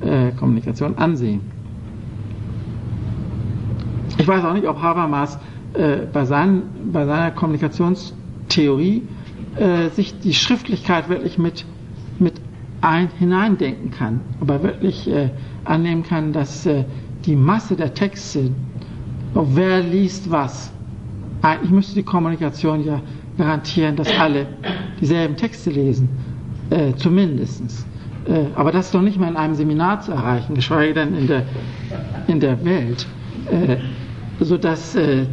äh, Kommunikation ansehen? Ich weiß auch nicht, ob Habermas äh, bei, seinen, bei seiner Kommunikationstheorie äh, sich die Schriftlichkeit wirklich mit, mit ein, hineindenken kann, ob er wirklich äh, annehmen kann, dass äh, die Masse der Texte, wer liest was, eigentlich müsste die Kommunikation ja garantieren, dass alle dieselben Texte lesen, äh, zumindest. Äh, aber das ist doch nicht mal in einem Seminar zu erreichen, geschweige denn in der, in der Welt, äh, sodass äh,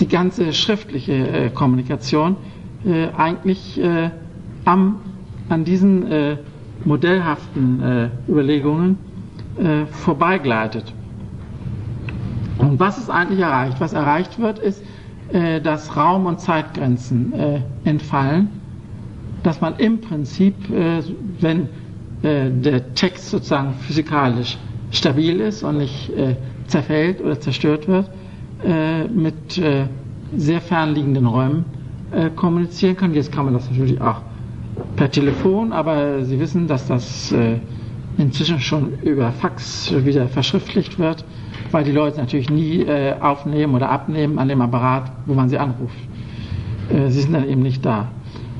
die ganze schriftliche äh, Kommunikation äh, eigentlich äh, am, an diesen modellhaften Überlegungen vorbeigleitet. Und was ist eigentlich erreicht? Was erreicht wird, ist, äh, dass Raum- und Zeitgrenzen äh, entfallen, dass man im Prinzip, äh, wenn äh, der Text sozusagen physikalisch stabil ist und nicht äh, zerfällt oder zerstört wird, äh, mit sehr fernliegenden Räumen kommunizieren kann. Jetzt kann man das natürlich auch per Telefon, aber Sie wissen, dass das inzwischen schon über Fax wieder verschriftlicht wird weil die Leute natürlich nie äh, aufnehmen oder abnehmen an dem Apparat, wo man sie anruft. Äh, sie sind dann eben nicht da.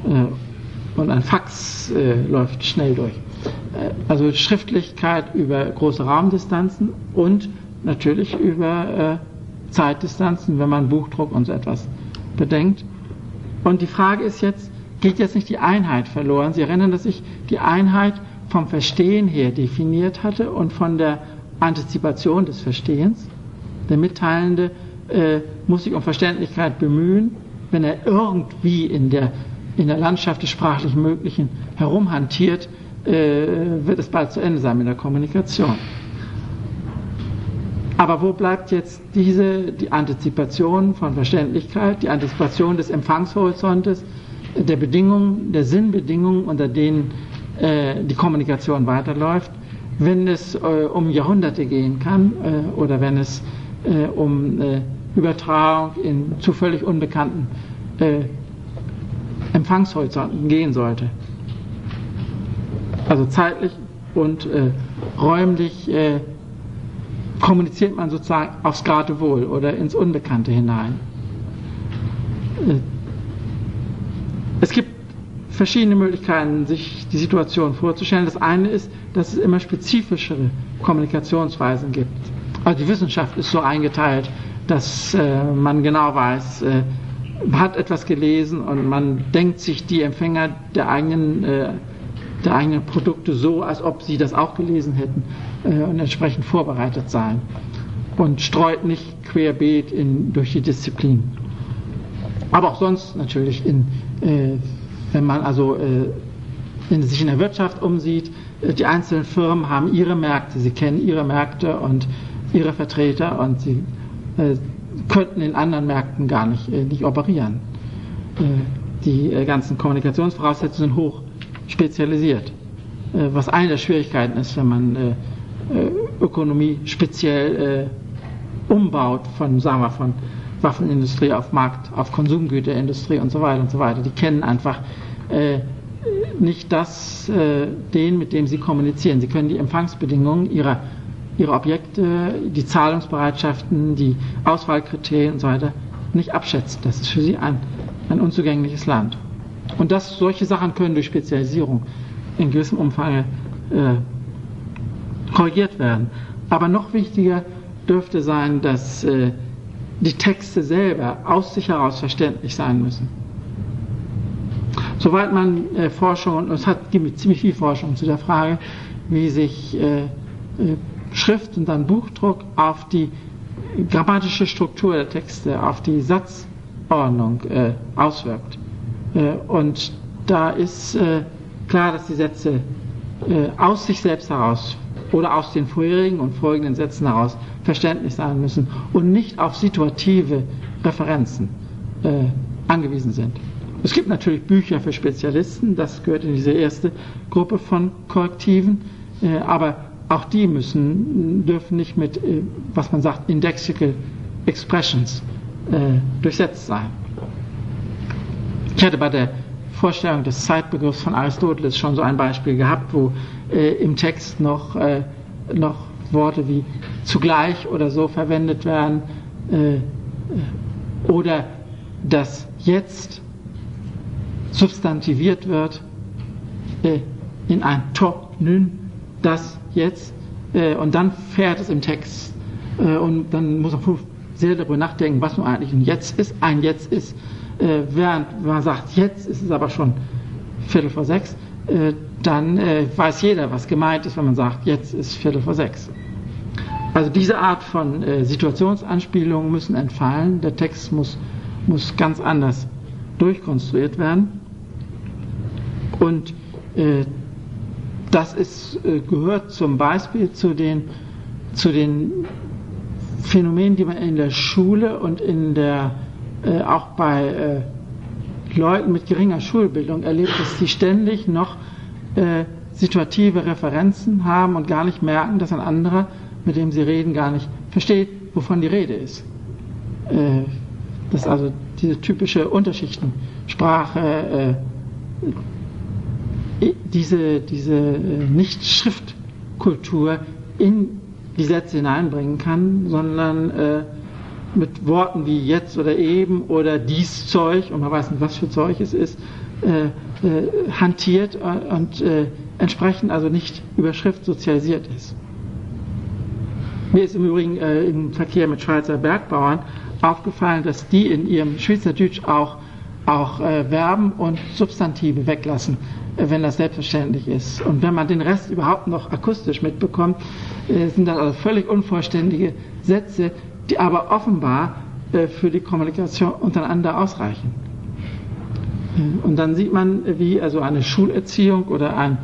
Äh, und ein Fax äh, läuft schnell durch. Äh, also Schriftlichkeit über große Raumdistanzen und natürlich über äh, Zeitdistanzen, wenn man Buchdruck und so etwas bedenkt. Und die Frage ist jetzt, geht jetzt nicht die Einheit verloren? Sie erinnern, dass ich die Einheit vom Verstehen her definiert hatte und von der Antizipation des Verstehens. Der Mitteilende äh, muss sich um Verständlichkeit bemühen, wenn er irgendwie in der, in der Landschaft des sprachlich Möglichen herumhantiert, äh, wird es bald zu Ende sein mit der Kommunikation. Aber wo bleibt jetzt diese, die Antizipation von Verständlichkeit, die Antizipation des Empfangshorizontes, der Bedingungen, der Sinnbedingungen, unter denen äh, die Kommunikation weiterläuft? Wenn es äh, um Jahrhunderte gehen kann äh, oder wenn es äh, um äh, Übertragung in zu völlig unbekannten äh, Empfangshorizonten gehen sollte. Also zeitlich und äh, räumlich kommuniziert man sozusagen aufs Geratewohl oder ins Unbekannte hinein. Es gibt verschiedene Möglichkeiten, sich die Situation vorzustellen. Das eine ist, dass es immer spezifischere Kommunikationsweisen gibt. Also die Wissenschaft ist so eingeteilt, dass äh, man genau weiß, äh, hat etwas gelesen und man denkt sich die Empfänger der eigenen, äh, der eigenen Produkte so, als ob sie das auch gelesen hätten äh, und entsprechend vorbereitet seien und streut nicht querbeet in, durch die Disziplin. Aber auch sonst natürlich in, äh, wenn man also äh, in, sich in der Wirtschaft umsieht, die einzelnen Firmen haben ihre Märkte, sie kennen ihre Märkte und ihre Vertreter und sie äh, könnten in anderen Märkten gar nicht, äh, nicht operieren. Äh, die äh, ganzen Kommunikationsvoraussetzungen sind hoch spezialisiert, äh, was eine der Schwierigkeiten ist, wenn man äh, Ökonomie speziell umbaut von, sagen wir, von Waffenindustrie auf Markt, auf Konsumgüterindustrie und so weiter und so weiter. Die kennen einfach nicht das, äh, den, mit dem sie kommunizieren. Sie können die Empfangsbedingungen ihrer, ihrer Objekte, die Zahlungsbereitschaften, die Auswahlkriterien und so weiter nicht abschätzen. Das ist für sie ein, ein unzugängliches Land. Und das, solche Sachen können durch Spezialisierung in gewissem Umfang äh, korrigiert werden. Aber noch wichtiger dürfte sein, dass äh, die Texte selber aus sich heraus verständlich sein müssen. Soweit man äh, Forschung, und es hat, gibt ziemlich viel Forschung zu der Frage, wie sich äh, äh, Schrift und dann Buchdruck auf die grammatische Struktur der Texte, auf die Satzordnung äh, auswirkt. Äh, und da ist äh, klar, dass die Sätze aus sich selbst heraus oder aus den vorherigen und folgenden Sätzen heraus verständlich sein müssen und nicht auf situative Referenzen äh, angewiesen sind. Es gibt natürlich Bücher für Spezialisten, das gehört in diese erste Gruppe von Korrektiven, äh, aber auch die müssen, dürfen nicht mit, äh, was man sagt, indexical expressions äh, durchsetzt sein. Ich hatte bei der Vorstellung des Zeitbegriffs von Aristoteles schon so ein Beispiel gehabt, wo äh, im Text noch, äh, noch Worte wie zugleich oder so verwendet werden äh, oder dass jetzt substantiviert wird äh, in ein Top nün, das jetzt äh, und dann fährt es im Text äh, und dann muss man sehr darüber nachdenken, was nun eigentlich ein Jetzt ist. Ein Jetzt ist, während man sagt, jetzt ist es aber schon Viertel vor sechs, dann weiß jeder, was gemeint ist, wenn man sagt, jetzt ist Viertel vor sechs. Also diese Art von äh, Situationsanspielungen müssen entfallen. Der Text muss, muss ganz anders durchkonstruiert werden. Und äh, das ist, äh, gehört zum Beispiel zu den, zu den Phänomenen, die man in der Schule und in der, äh, auch bei äh, Leuten mit geringer Schulbildung erlebt, dass sie ständig noch äh, situative Referenzen haben und gar nicht merken, dass ein anderer mit dem sie reden, gar nicht versteht, wovon die Rede ist. Äh, das ist also diese typische Unterschichtensprache, äh, diese, diese äh, Nicht-Schriftkultur in die Sätze hineinbringen kann, sondern mit Worten wie jetzt oder eben oder dies Zeug, und man weiß nicht, was für Zeug es ist, hantiert und entsprechend also nicht über Schrift sozialisiert ist. Mir ist im Übrigen äh, im Verkehr mit Schweizer Bergbauern aufgefallen, dass die in ihrem Schweizerdeutsch auch, auch äh, Verben und Substantive weglassen, äh, wenn das selbstverständlich ist. Und wenn man den Rest überhaupt noch akustisch mitbekommt, äh, sind das also völlig unvollständige Sätze, die aber offenbar äh, für die Kommunikation untereinander ausreichen. Äh, und dann sieht man, wie also eine Schulerziehung oder ein,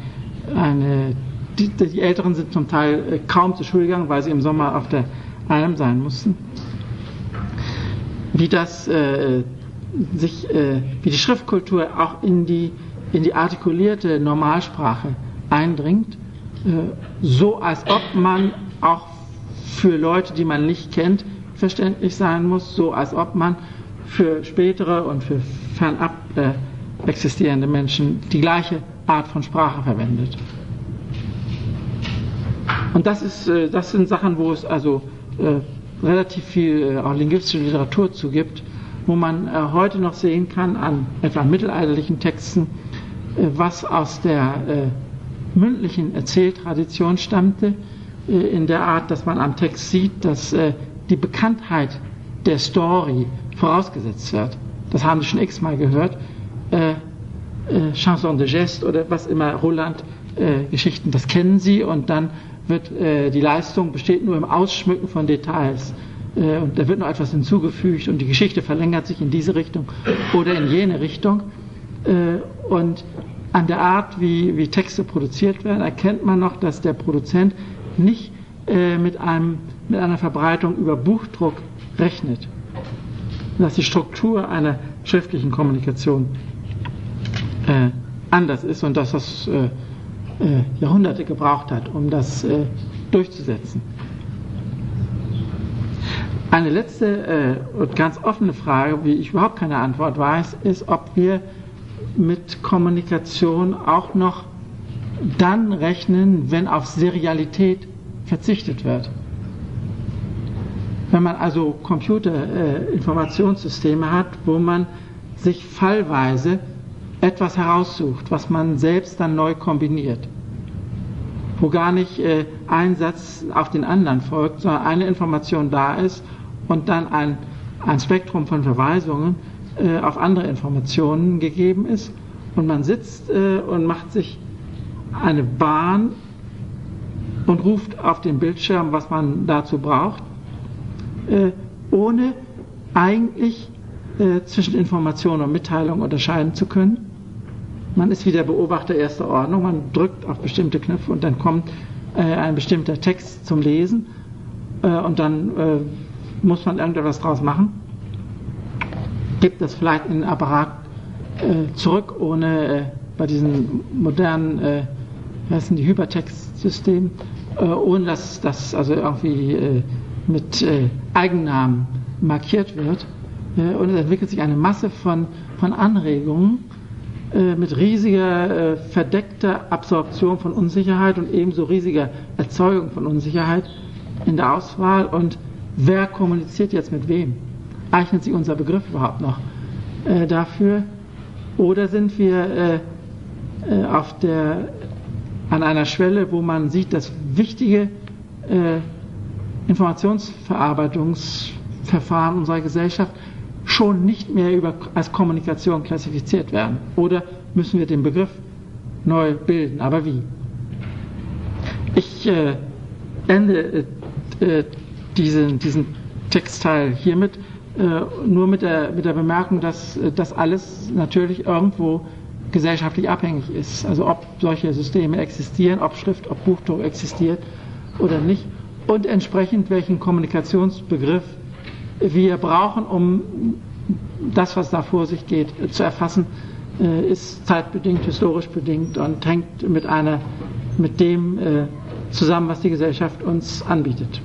eine die, die, Älteren sind zum Teil äh, kaum zur Schule gegangen, weil sie im Sommer auf der Alm sein mussten. Wie das äh, sich, äh, wie die Schriftkultur auch in die, in die artikulierte Normalsprache eindringt, äh, so als ob man auch für Leute, die man nicht kennt, verständlich sein muss, so als ob man für spätere und für fernab äh, existierende Menschen die gleiche Art von Sprache verwendet. Und das, ist, äh, das sind Sachen, wo es also äh, relativ viel äh, auch linguistische Literatur zu gibt, wo man heute noch sehen kann an etwa mittelalterlichen Texten, was aus der mündlichen Erzähltradition stammte, in der Art, dass man am Text sieht, dass die Bekanntheit der Story vorausgesetzt wird. Das haben Sie schon x-mal gehört. Äh, äh, Chanson de Geste oder was immer, Roland, äh, Geschichten, das kennen Sie und dann wird äh, die Leistung besteht nur im Ausschmücken von Details. Äh, und da wird noch etwas hinzugefügt und die Geschichte verlängert sich in diese Richtung oder in jene Richtung. Äh, und an der Art, wie, wie Texte produziert werden, erkennt man noch, dass der Produzent nicht äh, mit, einem, mit einer Verbreitung über Buchdruck rechnet. Dass die Struktur einer schriftlichen Kommunikation äh, anders ist und dass das äh, Jahrhunderte gebraucht hat, um das durchzusetzen. Eine letzte und ganz offene Frage, wie ich überhaupt keine Antwort weiß, ist, ob wir mit Kommunikation auch noch dann rechnen, wenn auf Serialität verzichtet wird. Wenn man also Computerinformationssysteme äh, hat, wo man sich fallweise etwas heraussucht, was man selbst dann neu kombiniert. Wo gar nicht äh, ein Satz auf den anderen folgt, sondern eine Information da ist und dann ein, ein Spektrum von Verweisungen äh, auf andere Informationen gegeben ist. Und man sitzt äh, und macht sich eine Bahn und ruft auf den Bildschirm, was man dazu braucht, äh, ohne eigentlich äh, zwischen Information und Mitteilung unterscheiden zu können. Man ist wie der Beobachter erster Ordnung, man drückt auf bestimmte Knöpfe und dann kommt äh, ein bestimmter Text zum Lesen äh, und dann äh, muss man irgendetwas draus machen. Gibt das vielleicht in den Apparat äh, zurück, ohne bei diesen modernen, äh, sind die Hypertextsystemen, ohne dass das also irgendwie mit Eigennamen markiert wird. und es entwickelt sich eine Masse von, von Anregungen, äh, mit riesiger äh, verdeckter Absorption von Unsicherheit und ebenso riesiger Erzeugung von Unsicherheit in der Auswahl und wer kommuniziert jetzt mit wem? Eignet sich unser Begriff überhaupt noch äh, dafür? Oder sind wir äh, äh auf der, an einer Schwelle, wo man sieht, dass wichtige äh, Informationsverarbeitungsverfahren unserer Gesellschaft schon nicht mehr über, als Kommunikation klassifiziert werden? Oder müssen wir den Begriff neu bilden? Aber wie? Ich äh, ende äh, äh diesen, diesen Textteil hiermit äh, nur mit der, mit der Bemerkung, dass äh, das alles natürlich irgendwo gesellschaftlich abhängig ist. Also ob solche Systeme existieren, ob Schrift, ob Buchdruck existiert oder nicht und entsprechend welchen Kommunikationsbegriff wir brauchen, um das, was da vor sich geht, zu erfassen, äh, ist zeitbedingt, historisch bedingt und hängt mit einer, mit dem äh, zusammen, was die Gesellschaft uns anbietet.